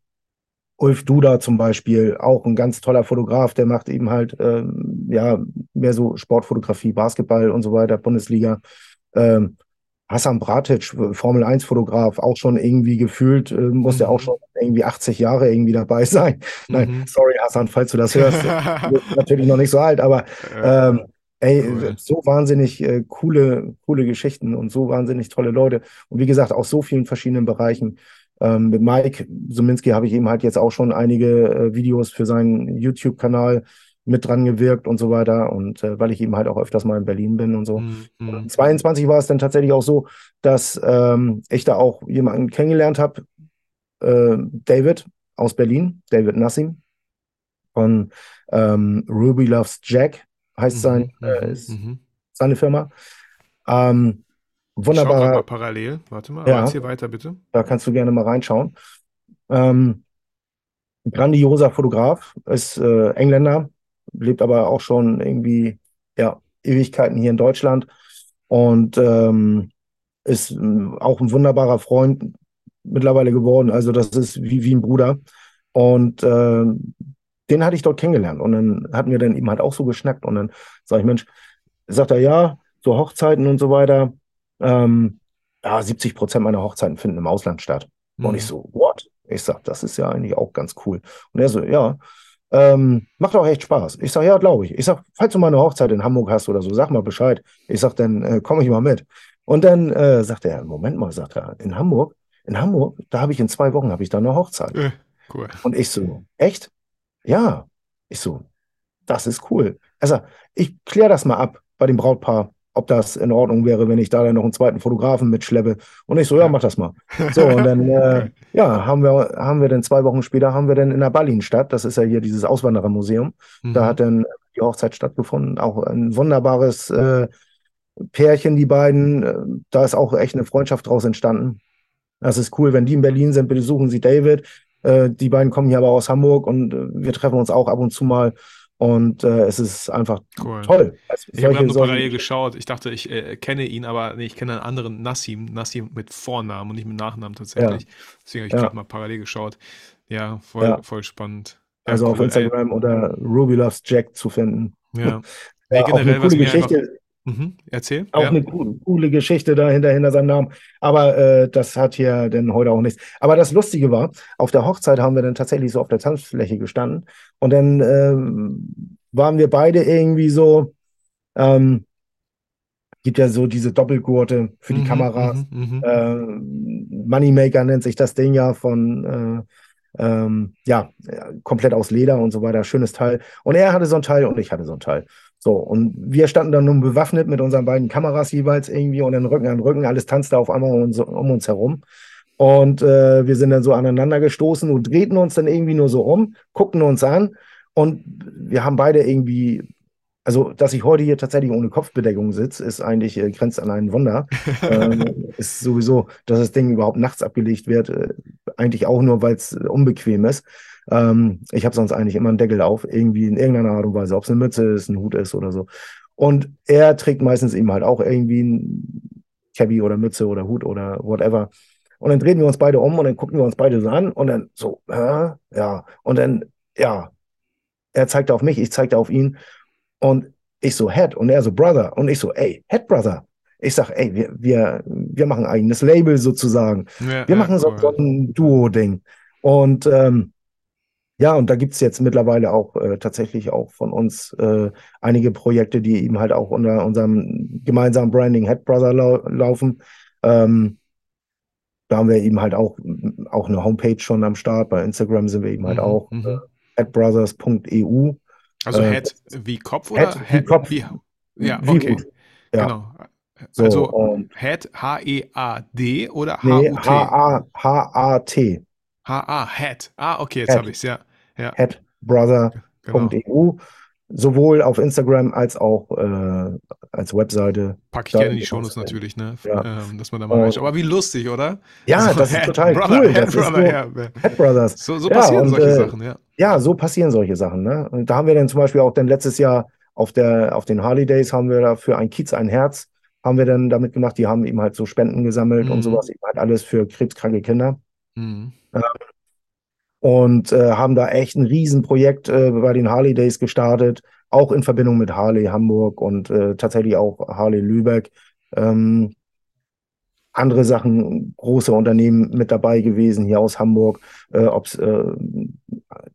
Ulf Duda zum Beispiel, auch ein ganz toller Fotograf, der macht eben halt ähm, ja mehr so Sportfotografie, Basketball und so weiter, Bundesliga. Ähm, Hassan Bratic, Formel 1 Fotograf, auch schon irgendwie gefühlt, äh, muss mhm. ja auch schon irgendwie 80 Jahre irgendwie dabei sein. Mhm. Nein, sorry Hassan, falls du das hörst. natürlich noch nicht so alt, aber ähm, ey, cool. so wahnsinnig äh, coole, coole Geschichten und so wahnsinnig tolle Leute. Und wie gesagt, aus so vielen verschiedenen Bereichen. Ähm, mit Mike Suminski habe ich eben halt jetzt auch schon einige äh, Videos für seinen YouTube-Kanal mit dran gewirkt und so weiter. Und äh, weil ich eben halt auch öfters mal in Berlin bin und so. Mhm. 22 war es dann tatsächlich auch so, dass ähm, ich da auch jemanden kennengelernt habe, äh, David aus Berlin, David Nassim von ähm, Ruby Loves Jack heißt mhm. sein, äh, ist mhm. seine Firma. Ähm, Wunderbar. mal parallel. Warte mal, ja, hier weiter bitte. Da kannst du gerne mal reinschauen. Ähm, grandioser Fotograf, ist äh, Engländer, lebt aber auch schon irgendwie ja, Ewigkeiten hier in Deutschland und ähm, ist äh, auch ein wunderbarer Freund mittlerweile geworden. Also das ist wie, wie ein Bruder. Und äh, den hatte ich dort kennengelernt. Und dann hatten wir dann eben halt auch so geschnackt. Und dann sage ich, Mensch, sagt er, ja, so Hochzeiten und so weiter ähm, ja, 70 Prozent meiner Hochzeiten finden im Ausland statt. Mhm. Und ich so, what? Ich sag, das ist ja eigentlich auch ganz cool. Und er so, ja, ähm, macht auch echt Spaß. Ich sag, ja, glaube ich. Ich sag, falls du mal eine Hochzeit in Hamburg hast oder so, sag mal Bescheid. Ich sag, dann äh, komme ich mal mit. Und dann äh, sagt er, Moment mal, sagt er, in Hamburg, in Hamburg, da habe ich in zwei Wochen habe ich da eine Hochzeit. Äh, cool. Und ich so, echt? Ja. Ich so, das ist cool. Also, ich kläre das mal ab bei dem Brautpaar ob das in Ordnung wäre, wenn ich da dann noch einen zweiten Fotografen mitschleppe. Und ich so, ja, mach das mal. So, und dann, äh, ja, haben wir, haben wir dann zwei Wochen später, haben wir dann in der Ballin-Stadt, das ist ja hier dieses Auswanderermuseum, mhm. da hat dann die Hochzeit stattgefunden. Auch ein wunderbares äh, Pärchen, die beiden. Da ist auch echt eine Freundschaft draus entstanden. Das ist cool, wenn die in Berlin sind, bitte suchen Sie David. Äh, die beiden kommen hier aber aus Hamburg und äh, wir treffen uns auch ab und zu mal. Und äh, es ist einfach cool. toll. Also ich habe nur parallel geschaut. Ich dachte, ich äh, kenne ihn, aber nee, ich kenne einen anderen Nassim. Nassim mit Vornamen und nicht mit Nachnamen tatsächlich. Ja. Deswegen habe ich ja. gerade mal parallel geschaut. Ja, voll, ja. voll spannend. also auf Instagram oder Ruby Loves Jack zu finden. Ja. nee, generell, was mir Geschichte. Einfach, Mhm, erzähl. Auch ja. eine coole, Geschichte dahinter, hinter seinem Namen. Aber äh, das hat hier denn heute auch nichts. Aber das Lustige war, auf der Hochzeit haben wir dann tatsächlich so auf der Tanzfläche gestanden. Und dann ähm, waren wir beide irgendwie so, ähm, gibt ja so diese Doppelgurte für die mhm, Kameras. Äh, Moneymaker nennt sich das Ding ja von äh, ähm, ja, komplett aus Leder und so weiter. Schönes Teil. Und er hatte so ein Teil und ich hatte so ein Teil. So, und wir standen dann nun bewaffnet mit unseren beiden Kameras jeweils irgendwie und dann Rücken an Rücken, alles tanzte auf einmal um uns, um uns herum. Und äh, wir sind dann so aneinander gestoßen und drehten uns dann irgendwie nur so um, guckten uns an und wir haben beide irgendwie, also dass ich heute hier tatsächlich ohne Kopfbedeckung sitze, ist eigentlich, äh, grenzt an ein Wunder. ähm, ist sowieso, dass das Ding überhaupt nachts abgelegt wird, äh, eigentlich auch nur, weil es unbequem ist. Ähm, ich habe sonst eigentlich immer einen Deckel auf, irgendwie in irgendeiner Art und Weise, ob es eine Mütze ist, ein Hut ist oder so. Und er trägt meistens eben halt auch irgendwie ein Cabby oder Mütze oder Hut oder whatever. Und dann drehen wir uns beide um und dann gucken wir uns beide so an und dann so, äh, ja. Und dann, ja, er zeigte auf mich, ich zeigte auf ihn und ich so, Head und er so, Brother. Und ich so, ey, Head Brother. Ich sag, ey, wir, wir, wir machen ein eigenes Label sozusagen. Ja, wir machen so, so ein Duo-Ding. Und ähm, ja, und da gibt es jetzt mittlerweile auch äh, tatsächlich auch von uns äh, einige Projekte, die eben halt auch unter unserem gemeinsamen Branding Head Brother lau laufen. Ähm, da haben wir eben halt auch, auch eine Homepage schon am Start. Bei Instagram sind wir eben halt mhm, auch mhm. äh, headbrothers.eu. Also äh, Head wie Kopf oder Head, Head wie Kopf? Wie, ja, okay. Ja. Genau. Also so, Head H-E-A-D oder H-U-T? H-A-T. H-A, Head. Ah, okay, jetzt habe ich es, ja. ja. Headbrother.eu. Genau. sowohl auf Instagram als auch äh, als Webseite. Packe ich Da- gerne in die Shownotes natürlich, ne? Ja. Ähm, dass man da mal reinschaut. Aber wie lustig, oder? Ja, So, das ist total Brother, cool. Head Brother, so- ja. Head Brothers. So, so passieren und, solche äh, Sachen, ja. Ja, so passieren solche Sachen. Ne? Und da haben wir dann zum Beispiel auch dann letztes Jahr auf der, auf den Harley Days haben wir da für ein Kiez ein Herz, haben wir dann damit gemacht, die haben eben halt so Spenden gesammelt Mhm. und sowas, eben halt alles für krebskranke Kinder. Mhm. Und äh, haben da echt ein Riesenprojekt äh, bei den Harley Days gestartet, auch in Verbindung mit Harley Hamburg und äh, tatsächlich auch Harley Lübeck. Ähm, andere Sachen, große Unternehmen mit dabei gewesen hier aus Hamburg, äh, ob es äh,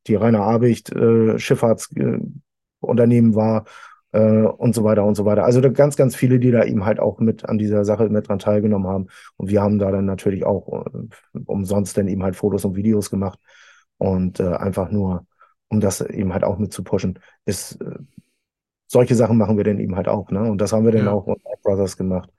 die Rainer Abicht äh, Schifffahrtsunternehmen war äh, und so weiter und so weiter. Also da ganz, ganz viele, die da eben halt auch mit an dieser Sache mit dran teilgenommen haben. Und wir haben da dann natürlich auch äh, umsonst dann eben halt Fotos und Videos gemacht und äh, einfach nur, um das eben halt auch mit zu pushen, ist äh, solche Sachen machen wir dann eben halt auch, ne? Und das haben wir dann Ja. auch mit Brothers gemacht.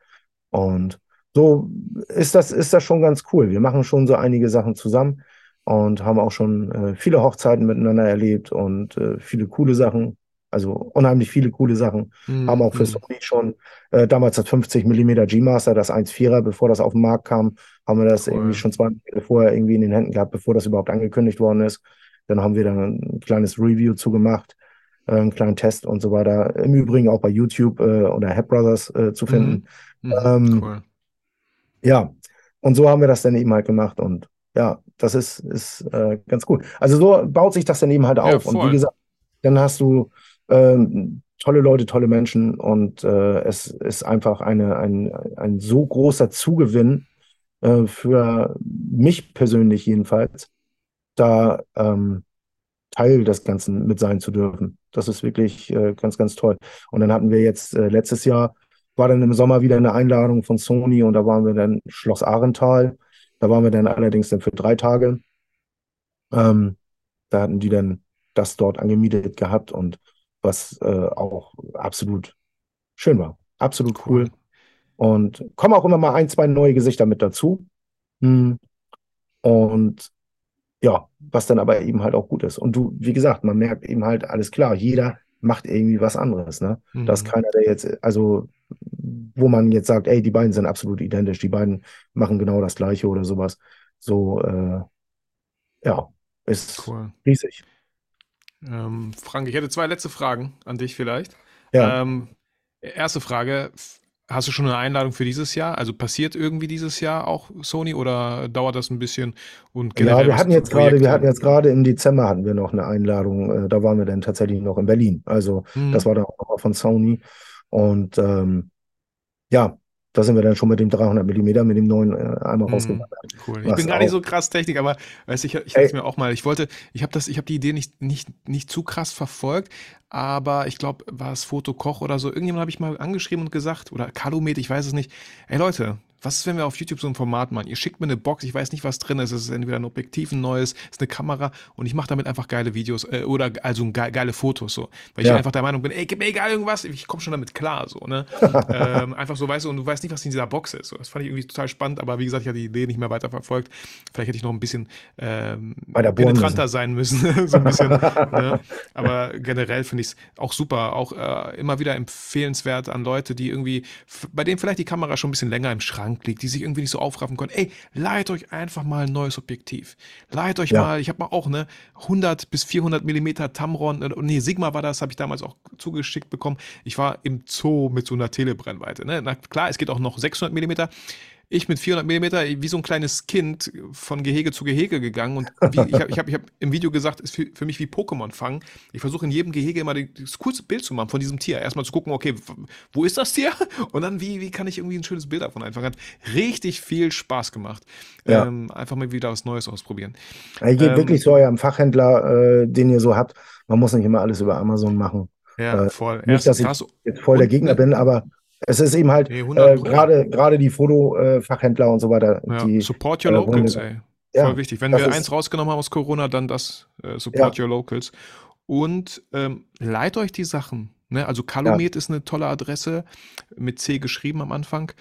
Und so ist das, ist das schon ganz cool. Wir machen schon so einige Sachen zusammen und haben auch schon äh, viele Hochzeiten miteinander erlebt und äh, viele coole Sachen, also unheimlich viele coole Sachen. Mhm. Haben auch für Mhm. Sony schon äh, damals das 50 mm G-Master, das 1.4er, bevor das auf den Markt kam, haben wir das Cool. irgendwie schon zwei Monate vorher irgendwie in den Händen gehabt, bevor das überhaupt angekündigt worden ist. Dann haben wir dann ein kleines Review zugemacht, äh, einen kleinen Test und so weiter. Im Übrigen auch bei YouTube äh, oder Head Brothers äh, zu finden. Mhm. Mhm. Ähm, Cool. Ja, und so haben wir das dann eben halt gemacht und ja, das ist, ist äh, ganz cool. Also so baut sich das dann eben halt Ja, auf. Und wie gesagt, dann hast du ähm, tolle Leute, tolle Menschen und äh, es ist einfach eine, ein, ein so großer Zugewinn äh, für mich persönlich jedenfalls, da ähm, Teil des Ganzen mit sein zu dürfen. Das ist wirklich äh, ganz, ganz toll. Und dann hatten wir jetzt äh, letztes Jahr, war dann im Sommer wieder eine Einladung von Sony und da waren wir dann Schloss Ahrental. Da waren wir dann allerdings dann für drei Tage. Ähm, da hatten die dann das dort angemietet gehabt und was äh, auch absolut schön war. Absolut cool. Und kommen auch immer mal ein, zwei neue Gesichter mit dazu. Hm. Und ja, was dann aber eben halt auch gut ist. Und du, wie gesagt, man merkt eben halt, alles klar, jeder macht irgendwie was anderes, ne? Da ist Mhm. keiner, der jetzt, also, wo man jetzt sagt, ey, die beiden sind absolut identisch, die beiden machen genau das Gleiche oder sowas. So, äh, ja, ist Cool. riesig. Ähm, Frank, ich hätte zwei letzte Fragen an dich vielleicht. Ja, Ähm, erste Frage, hast du schon eine Einladung für dieses Jahr? Also passiert irgendwie dieses Jahr auch Sony oder dauert das ein bisschen? Und ja, wir hatten jetzt gerade, wir hatten jetzt gerade im Dezember hatten wir noch eine Einladung, äh, da waren wir dann tatsächlich noch in Berlin. Also, Hm, das war dann auch von Sony. Und ähm, ja, da sind wir dann schon mit dem 300 Millimeter, mit dem neuen äh, einmal rausgewandert. cool. Ich bin gar nicht so krass Technik, aber weiß ich, ich dachte mir auch mal, ich wollte, ich habe das, ich habe die Idee nicht, nicht, nicht zu krass verfolgt, aber ich glaube, war es Fotokoch oder so, irgendjemand habe ich mal angeschrieben und gesagt, oder Calumet, ich weiß es nicht, ey Leute, was ist, wenn wir auf YouTube so ein Format machen? Ihr schickt mir eine Box, ich weiß nicht, was drin ist. Es ist entweder ein Objektiv, ein neues, es ist eine Kamera und ich mache damit einfach geile Videos äh, oder also ge geile Fotos so. Weil ich Ja. einfach der Meinung bin, ey, gib mir egal irgendwas, ich komme schon damit klar, so, ne? ähm, einfach so, weißt du, und du weißt nicht, was in dieser Box ist. So. Das fand ich irgendwie total spannend, aber wie gesagt, ich habe die Idee nicht mehr weiter verfolgt. Vielleicht hätte ich noch ein bisschen ähm, penetranter sein müssen. so ein bisschen. ne? Aber generell finde ich es auch super, auch äh, immer wieder empfehlenswert an Leute, die irgendwie, bei denen vielleicht die Kamera schon ein bisschen länger im Schrank liegt, die sich irgendwie nicht so aufraffen können. Ey, leiht euch einfach mal ein neues Objektiv. Leiht euch Ja. mal, ich habe mal auch eine 100 bis 400 Millimeter Tamron, äh, nee, Sigma war das, habe ich damals auch zugeschickt bekommen. Ich war im Zoo mit so einer Telebrennweite. Ne? Na klar, es geht auch noch 600 Millimeter. Ich mit 400 Millimeter, wie so ein kleines Kind von Gehege zu Gehege gegangen und wie, ich habe ich hab, ich hab im Video gesagt, ist für, für mich wie Pokémon fangen. Ich versuche in jedem Gehege immer das coolste Bild zu machen von diesem Tier. Erstmal zu gucken, okay, wo ist das Tier? Und dann, wie, wie kann ich irgendwie ein schönes Bild davon einfach. Hat richtig viel Spaß gemacht. Ja. Ähm, einfach mal wieder was Neues ausprobieren. Ihr geht Ähm, wirklich zu eurem Fachhändler, äh, den ihr so habt. Man muss nicht immer alles über Amazon machen. Ja, Äh, voll. nicht, dass ich- Jetzt voll der Gegner ne? bin, aber es ist eben halt Nee, 100 äh, gerade gerade die Fotofachhändler und so weiter, Ja, die support your äh, locals, ey. Ja, Voll wichtig. Wenn wir ist- eins rausgenommen haben aus Corona, dann das äh, Support Your Locals. Und ähm, leiht euch die Sachen. Ne? Also Calumet ist eine tolle Adresse, mit C geschrieben am Anfang.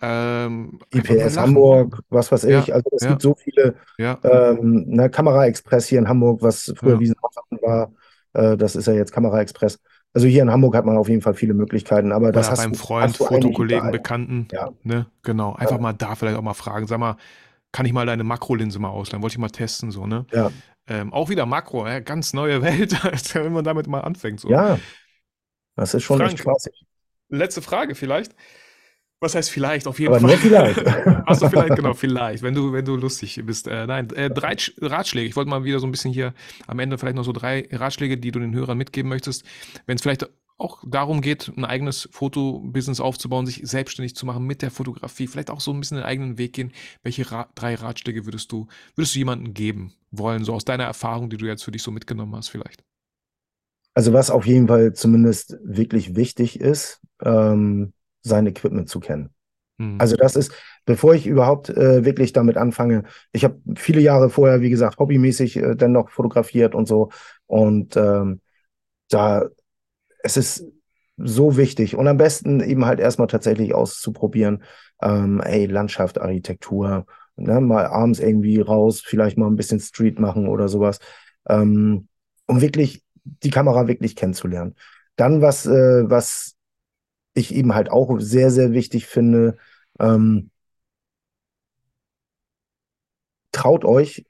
Ähm, IPS. Hamburg, was weiß ich. Ja, Also es ja. gibt so viele Ja, ähm, ne, Kamera Express hier in Hamburg, was früher Ja. Wiesenhofen war. Äh, das ist ja jetzt Kamera Express. Also hier in Hamburg hat man auf jeden Fall viele Möglichkeiten, aber das Oder hast beim du, Freund, hast du Fotokollegen. Bekannten, Ja, ne? Genau. Einfach ja, mal da vielleicht auch mal fragen. Sag mal, kann ich mal deine Makrolinse mal ausleihen? Wollte ich mal testen, so, ne? ja, Ähm, auch wieder Makro, ja, ganz neue Welt, wenn man damit mal anfängt, so. ja, das ist schon echt Frank, klassisch. letzte Frage vielleicht. Was heißt vielleicht? Auf jeden Aber Fall. nur vielleicht. Achso, vielleicht, genau, vielleicht, wenn du, wenn du lustig bist. Äh, nein, äh, drei Sch- Ratschläge. Ich wollte mal wieder so ein bisschen hier am Ende vielleicht noch so drei Ratschläge, die du den Hörern mitgeben möchtest, wenn es vielleicht auch darum geht, ein eigenes Fotobusiness aufzubauen, sich selbstständig zu machen mit der Fotografie, vielleicht auch so ein bisschen den eigenen Weg gehen. Welche Ra drei Ratschläge würdest du, würdest du jemandem geben wollen, so aus deiner Erfahrung, die du jetzt für dich so mitgenommen hast, vielleicht? Also was auf jeden Fall zumindest wirklich wichtig ist, ähm, sein Equipment zu kennen. Hm. Also das ist, bevor ich überhaupt äh, wirklich damit anfange, ich habe viele Jahre vorher, wie gesagt, hobbymäßig äh, dann noch fotografiert und so. Und ähm, da, es ist so wichtig und am besten eben halt erstmal tatsächlich auszuprobieren, ähm, ey, Landschaft, Architektur, ne, mal abends irgendwie raus, vielleicht mal ein bisschen Street machen oder sowas, ähm, um wirklich die Kamera wirklich kennenzulernen. Dann was, äh, was ich eben halt auch sehr, sehr wichtig finde, ähm, traut euch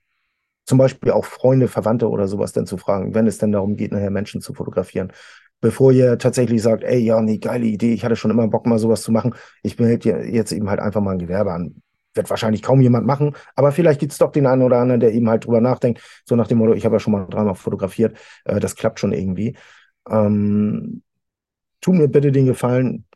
zum Beispiel auch Freunde, Verwandte oder sowas dann zu fragen, wenn es denn darum geht, nachher Menschen zu fotografieren. Bevor ihr tatsächlich sagt, ey, ja, nee, geile Idee, ich hatte schon immer Bock, mal sowas zu machen. Ich melde jetzt eben halt einfach mal ein Gewerbe an. Wird wahrscheinlich kaum jemand machen, aber vielleicht gibt es doch den einen oder anderen, der eben halt drüber nachdenkt, so nach dem Motto, ich habe ja schon mal dreimal fotografiert, äh, das klappt schon irgendwie. Ähm, tu mir bitte den Gefallen,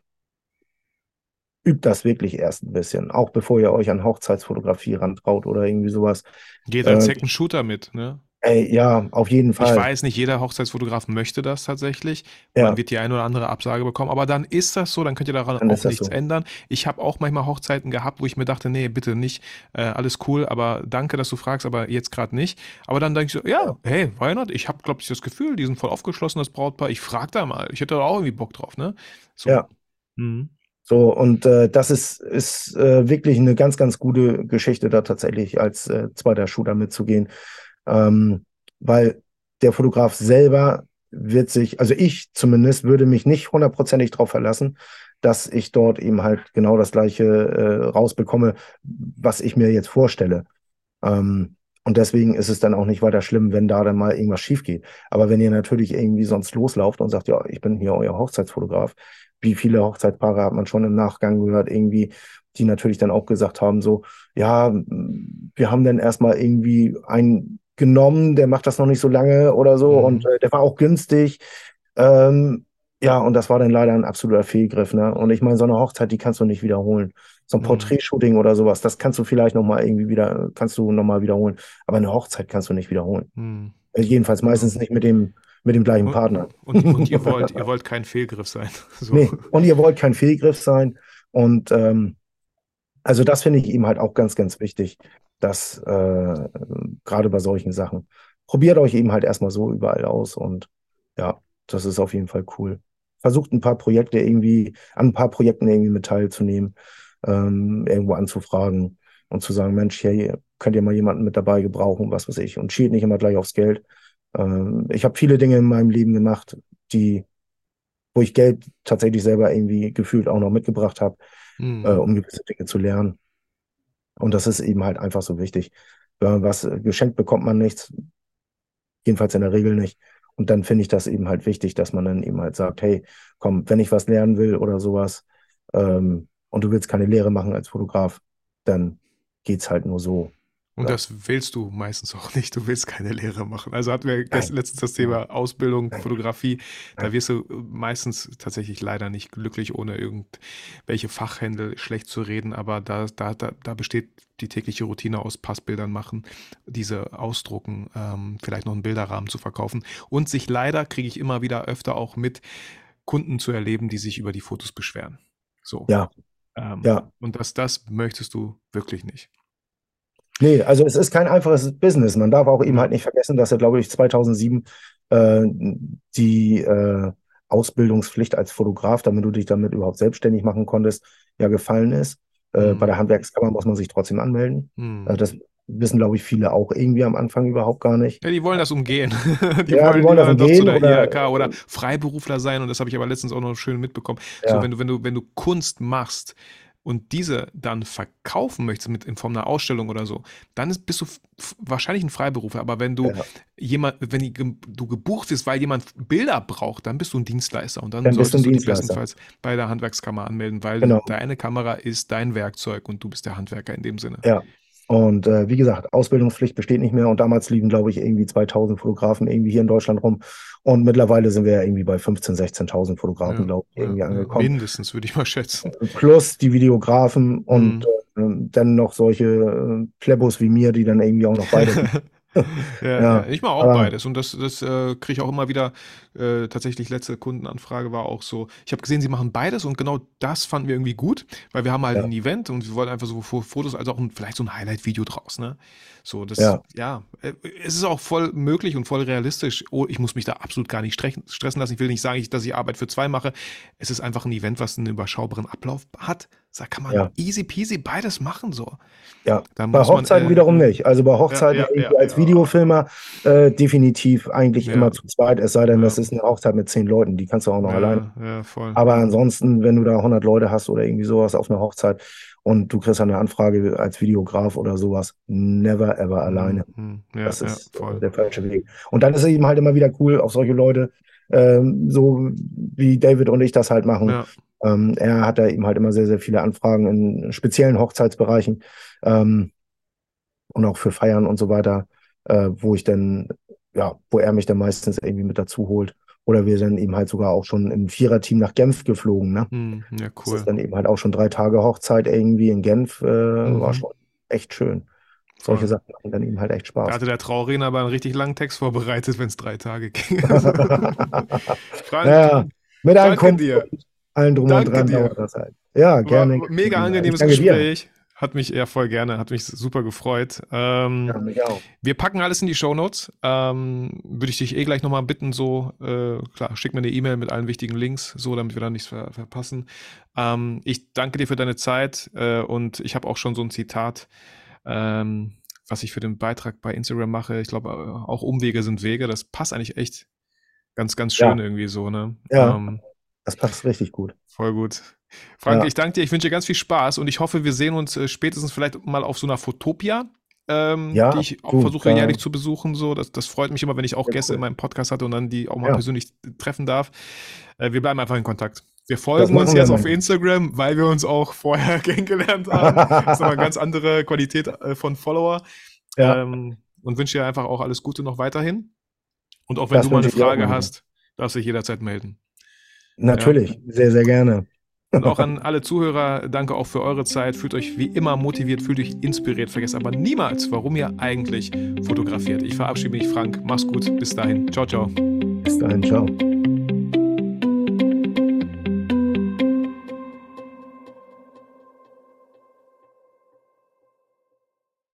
übt das wirklich erst ein bisschen, auch bevor ihr euch an Hochzeitsfotografie rantraut oder irgendwie sowas. Geht als Äh, Second Shooter mit, ne? Ey, ja, auf jeden Ich Fall. weiß, nicht jeder Hochzeitsfotograf möchte das tatsächlich. Ja, Man wird die eine oder andere Absage bekommen, aber dann ist das so, dann könnt ihr daran dann auch nichts so. ändern. Ich habe auch manchmal Hochzeiten gehabt, wo ich mir dachte, nee, bitte nicht, äh, alles cool, aber danke, dass du fragst, aber jetzt gerade nicht. Aber dann denke ich so, ja, hey, why not? Ich habe, glaube ich, das Gefühl, die sind voll aufgeschlossen, das Brautpaar. Ich frage da mal. Ich hätte da auch irgendwie Bock drauf, ne? So. ja. Mhm. So, und äh, das ist, ist äh, wirklich eine ganz, ganz gute Geschichte, da tatsächlich als äh, zweiter Shooter mitzugehen. Ähm, weil der Fotograf selber wird sich, also ich zumindest würde mich nicht hundertprozentig darauf verlassen, dass ich dort eben halt genau das Gleiche äh, rausbekomme, was ich mir jetzt vorstelle. Ähm, und deswegen ist es dann auch nicht weiter schlimm, wenn da dann mal irgendwas schief geht. Aber wenn ihr natürlich irgendwie sonst loslauft und sagt, ja, ich bin hier euer Hochzeitsfotograf, wie viele Hochzeitspaare hat man schon im Nachgang gehört, irgendwie, die natürlich dann auch gesagt haben, so, ja, wir haben dann erstmal irgendwie einen genommen, der macht das noch nicht so lange oder so und Mhm. äh, der war auch günstig. Ähm, ja, und das war dann leider ein absoluter Fehlgriff, ne? Und ich meine, so eine Hochzeit, die kannst du nicht wiederholen. So ein Mhm. Porträtshooting oder sowas, das kannst du vielleicht nochmal irgendwie wieder, kannst du nochmal wiederholen. Aber eine Hochzeit kannst du nicht wiederholen. Mhm. Äh, Jedenfalls meistens nicht mit dem, mit dem gleichen Und, Partner. und, und ihr wollt, ihr wollt kein Fehlgriff sein. So. Nee, und ihr wollt kein Fehlgriff sein. Und ähm, also das finde ich eben halt auch ganz, ganz wichtig, dass äh, gerade bei solchen Sachen, probiert euch eben halt erstmal so überall aus und ja, das ist auf jeden Fall cool. Versucht ein paar Projekte irgendwie, an ein paar Projekten irgendwie mit teilzunehmen, ähm, irgendwo anzufragen und zu sagen, Mensch, hey, könnt ihr mal jemanden mit dabei gebrauchen, was weiß ich, und schielt nicht immer gleich aufs Geld. Ähm, ich habe viele Dinge in meinem Leben gemacht, die wo ich Geld tatsächlich selber irgendwie gefühlt auch noch mitgebracht habe, äh, Mhm. um gewisse Dinge zu lernen. Und das ist eben halt einfach so wichtig. Wenn man was äh, geschenkt bekommt man nichts, jedenfalls in der Regel nicht. Und dann finde ich das eben halt wichtig, dass man dann eben halt sagt, hey, komm, wenn ich was lernen will oder sowas, ähm, und du willst keine Lehre machen als Fotograf, dann geht's halt nur so. Und Ja. das willst du meistens auch nicht. Du willst keine Lehre machen. Also hatten wir Nein, letztens das Thema Ausbildung, nein, Fotografie. Da wirst du meistens tatsächlich leider nicht glücklich, ohne irgendwelche Fachhändel schlecht zu reden. Aber da, da, da, da besteht die tägliche Routine aus Passbildern machen, diese ausdrucken, ähm, vielleicht noch einen Bilderrahmen zu verkaufen und sich leider, kriege ich immer wieder öfter auch mit, Kunden zu erleben, die sich über die Fotos beschweren. So. Ja, Ähm, ja. und das, das möchtest du wirklich nicht. Nee, also es ist kein einfaches Business. Man darf auch eben halt nicht vergessen, dass er, glaube ich, 2007 äh, die äh, Ausbildungspflicht als Fotograf, damit du dich damit überhaupt selbstständig machen konntest, ja gefallen ist. Äh, bei Mhm. der Handwerkskammer muss man sich trotzdem anmelden. Mhm. das wissen, glaube ich, viele auch irgendwie am Anfang überhaupt gar nicht. Ja, die wollen das umgehen. die ja, wollen, die wollen das umgehen. Zu der oder, IHK oder Freiberufler sein und das habe ich aber letztens auch noch schön mitbekommen. Ja. So, wenn du, wenn du, wenn du Kunst machst, und diese dann verkaufen möchtest mit in Form einer Ausstellung oder so, dann ist, bist du wahrscheinlich ein Freiberufer. Aber wenn du ja. jemand, wenn die, du gebucht bist, weil jemand Bilder braucht, dann bist du ein Dienstleister und dann, dann solltest du dich bestenfalls bei der Handwerkskammer anmelden, weil genau. deine Kamera ist dein Werkzeug und du bist der Handwerker in dem Sinne. Ja. Und äh, wie gesagt, Ausbildungspflicht besteht nicht mehr und damals liegen, glaube ich, irgendwie 2000 Fotografen irgendwie hier in Deutschland rum. Und mittlerweile sind wir ja irgendwie bei 15.000, 16.000 Fotografen, ja, glaube ich, irgendwie ja, angekommen. Mindestens, würde ich mal schätzen. Plus die Videografen und mhm. äh, dann noch solche äh, Plebos wie mir, die dann irgendwie auch noch beide ja, ja, ich mache auch aber, beides. Und das, das äh, kriege ich auch immer wieder. Äh, tatsächlich, letzte Kundenanfrage war auch so. Ich habe gesehen, sie machen beides und genau das fanden wir irgendwie gut, weil wir haben halt ja. ein Event und wir wollen einfach so Fotos, also auch ein, vielleicht so ein Highlight-Video draus. Ne? So, das, ja. ja, äh, es ist auch voll möglich und voll realistisch. Oh, ich muss mich da absolut gar nicht stressen lassen. Ich will nicht sagen, dass ich Arbeit für zwei mache. Es ist einfach ein Event, was einen überschaubaren Ablauf hat. Da kann man ja. easy peasy beides machen so. Ja, bei Hochzeiten man, äh, wiederum nicht. Also bei Hochzeiten ja, ja, als Videofilmer äh, definitiv eigentlich immer zu zweit, es sei denn, das ist eine Hochzeit mit zehn Leuten, die kannst du auch noch alleine. Aber ansonsten, wenn du da 100 Leute hast oder irgendwie sowas auf einer Hochzeit und du kriegst eine Anfrage als Videograf oder sowas, never ever alleine. Mhm. das ist der falsche Weg. Und dann ist es eben halt immer wieder cool, auf solche Leute, ähm, so wie David und ich das halt machen, ähm, er hat da eben halt immer sehr, sehr viele Anfragen in speziellen Hochzeitsbereichen ähm, und auch für Feiern und so weiter, äh, wo ich dann, ja, wo er mich dann meistens irgendwie mit dazu holt. Oder wir sind eben halt sogar auch schon im Viererteam nach Genf geflogen. Ne? Hm, ja, cool. Das ist dann eben halt auch schon drei Tage Hochzeit irgendwie in Genf. Äh, mhm. War schon echt schön. Solche Sachen machen dann eben halt echt Spaß. Da hatte der Trauredner aber einen richtig langen Text vorbereitet, wenn es drei Tage ging. Frank, ja, mit einem. Dir allen drum Danke und dran dauert das halt. Ja, gerne. War mega angenehmes Gespräch. Dir. Hat mich eher voll gerne, hat mich super gefreut. Ähm, ja, mich auch. Wir packen alles in die Shownotes. Ähm, Würde ich dich eh gleich nochmal bitten, so, äh, klar, schick mir eine E-Mail mit allen wichtigen Links, so, damit wir da nichts ver verpassen. Ähm, ich danke dir für deine Zeit äh, und ich habe auch schon so ein Zitat, ähm, was ich für den Beitrag bei Instagram mache. Ich glaube, äh, auch Umwege sind Wege. Das passt eigentlich echt ganz, ganz schön ja. irgendwie so, ne? Ja. Ähm, das passt richtig gut. Voll gut. Frank, ja. ich danke dir. Ich wünsche dir ganz viel Spaß und ich hoffe, wir sehen uns äh, spätestens vielleicht mal auf so einer Fotopia. Ähm, ja, die ich auch versuche äh, jährlich zu besuchen. So, das, das freut mich immer, wenn ich auch Gäste cool. in meinem Podcast hatte und dann die auch mal ja. persönlich treffen darf. Äh, wir bleiben einfach in Kontakt. Wir folgen uns jetzt auf Instagram, weil wir uns auch vorher kennengelernt haben. das ist aber eine ganz andere Qualität äh, von Follower. Ja. Ähm, und wünsche dir einfach auch alles Gute noch weiterhin. Und auch wenn das du mal eine Frage hast, darfst du dich jederzeit melden. Natürlich, ja. sehr, sehr gerne. Und auch an alle Zuhörer, danke auch für eure Zeit. Fühlt euch wie immer motiviert, fühlt euch inspiriert. Vergesst aber niemals, warum ihr eigentlich fotografiert. Ich verabschiede mich, Frank. Mach's gut. Bis dahin. Ciao, ciao. Bis dahin. Ciao.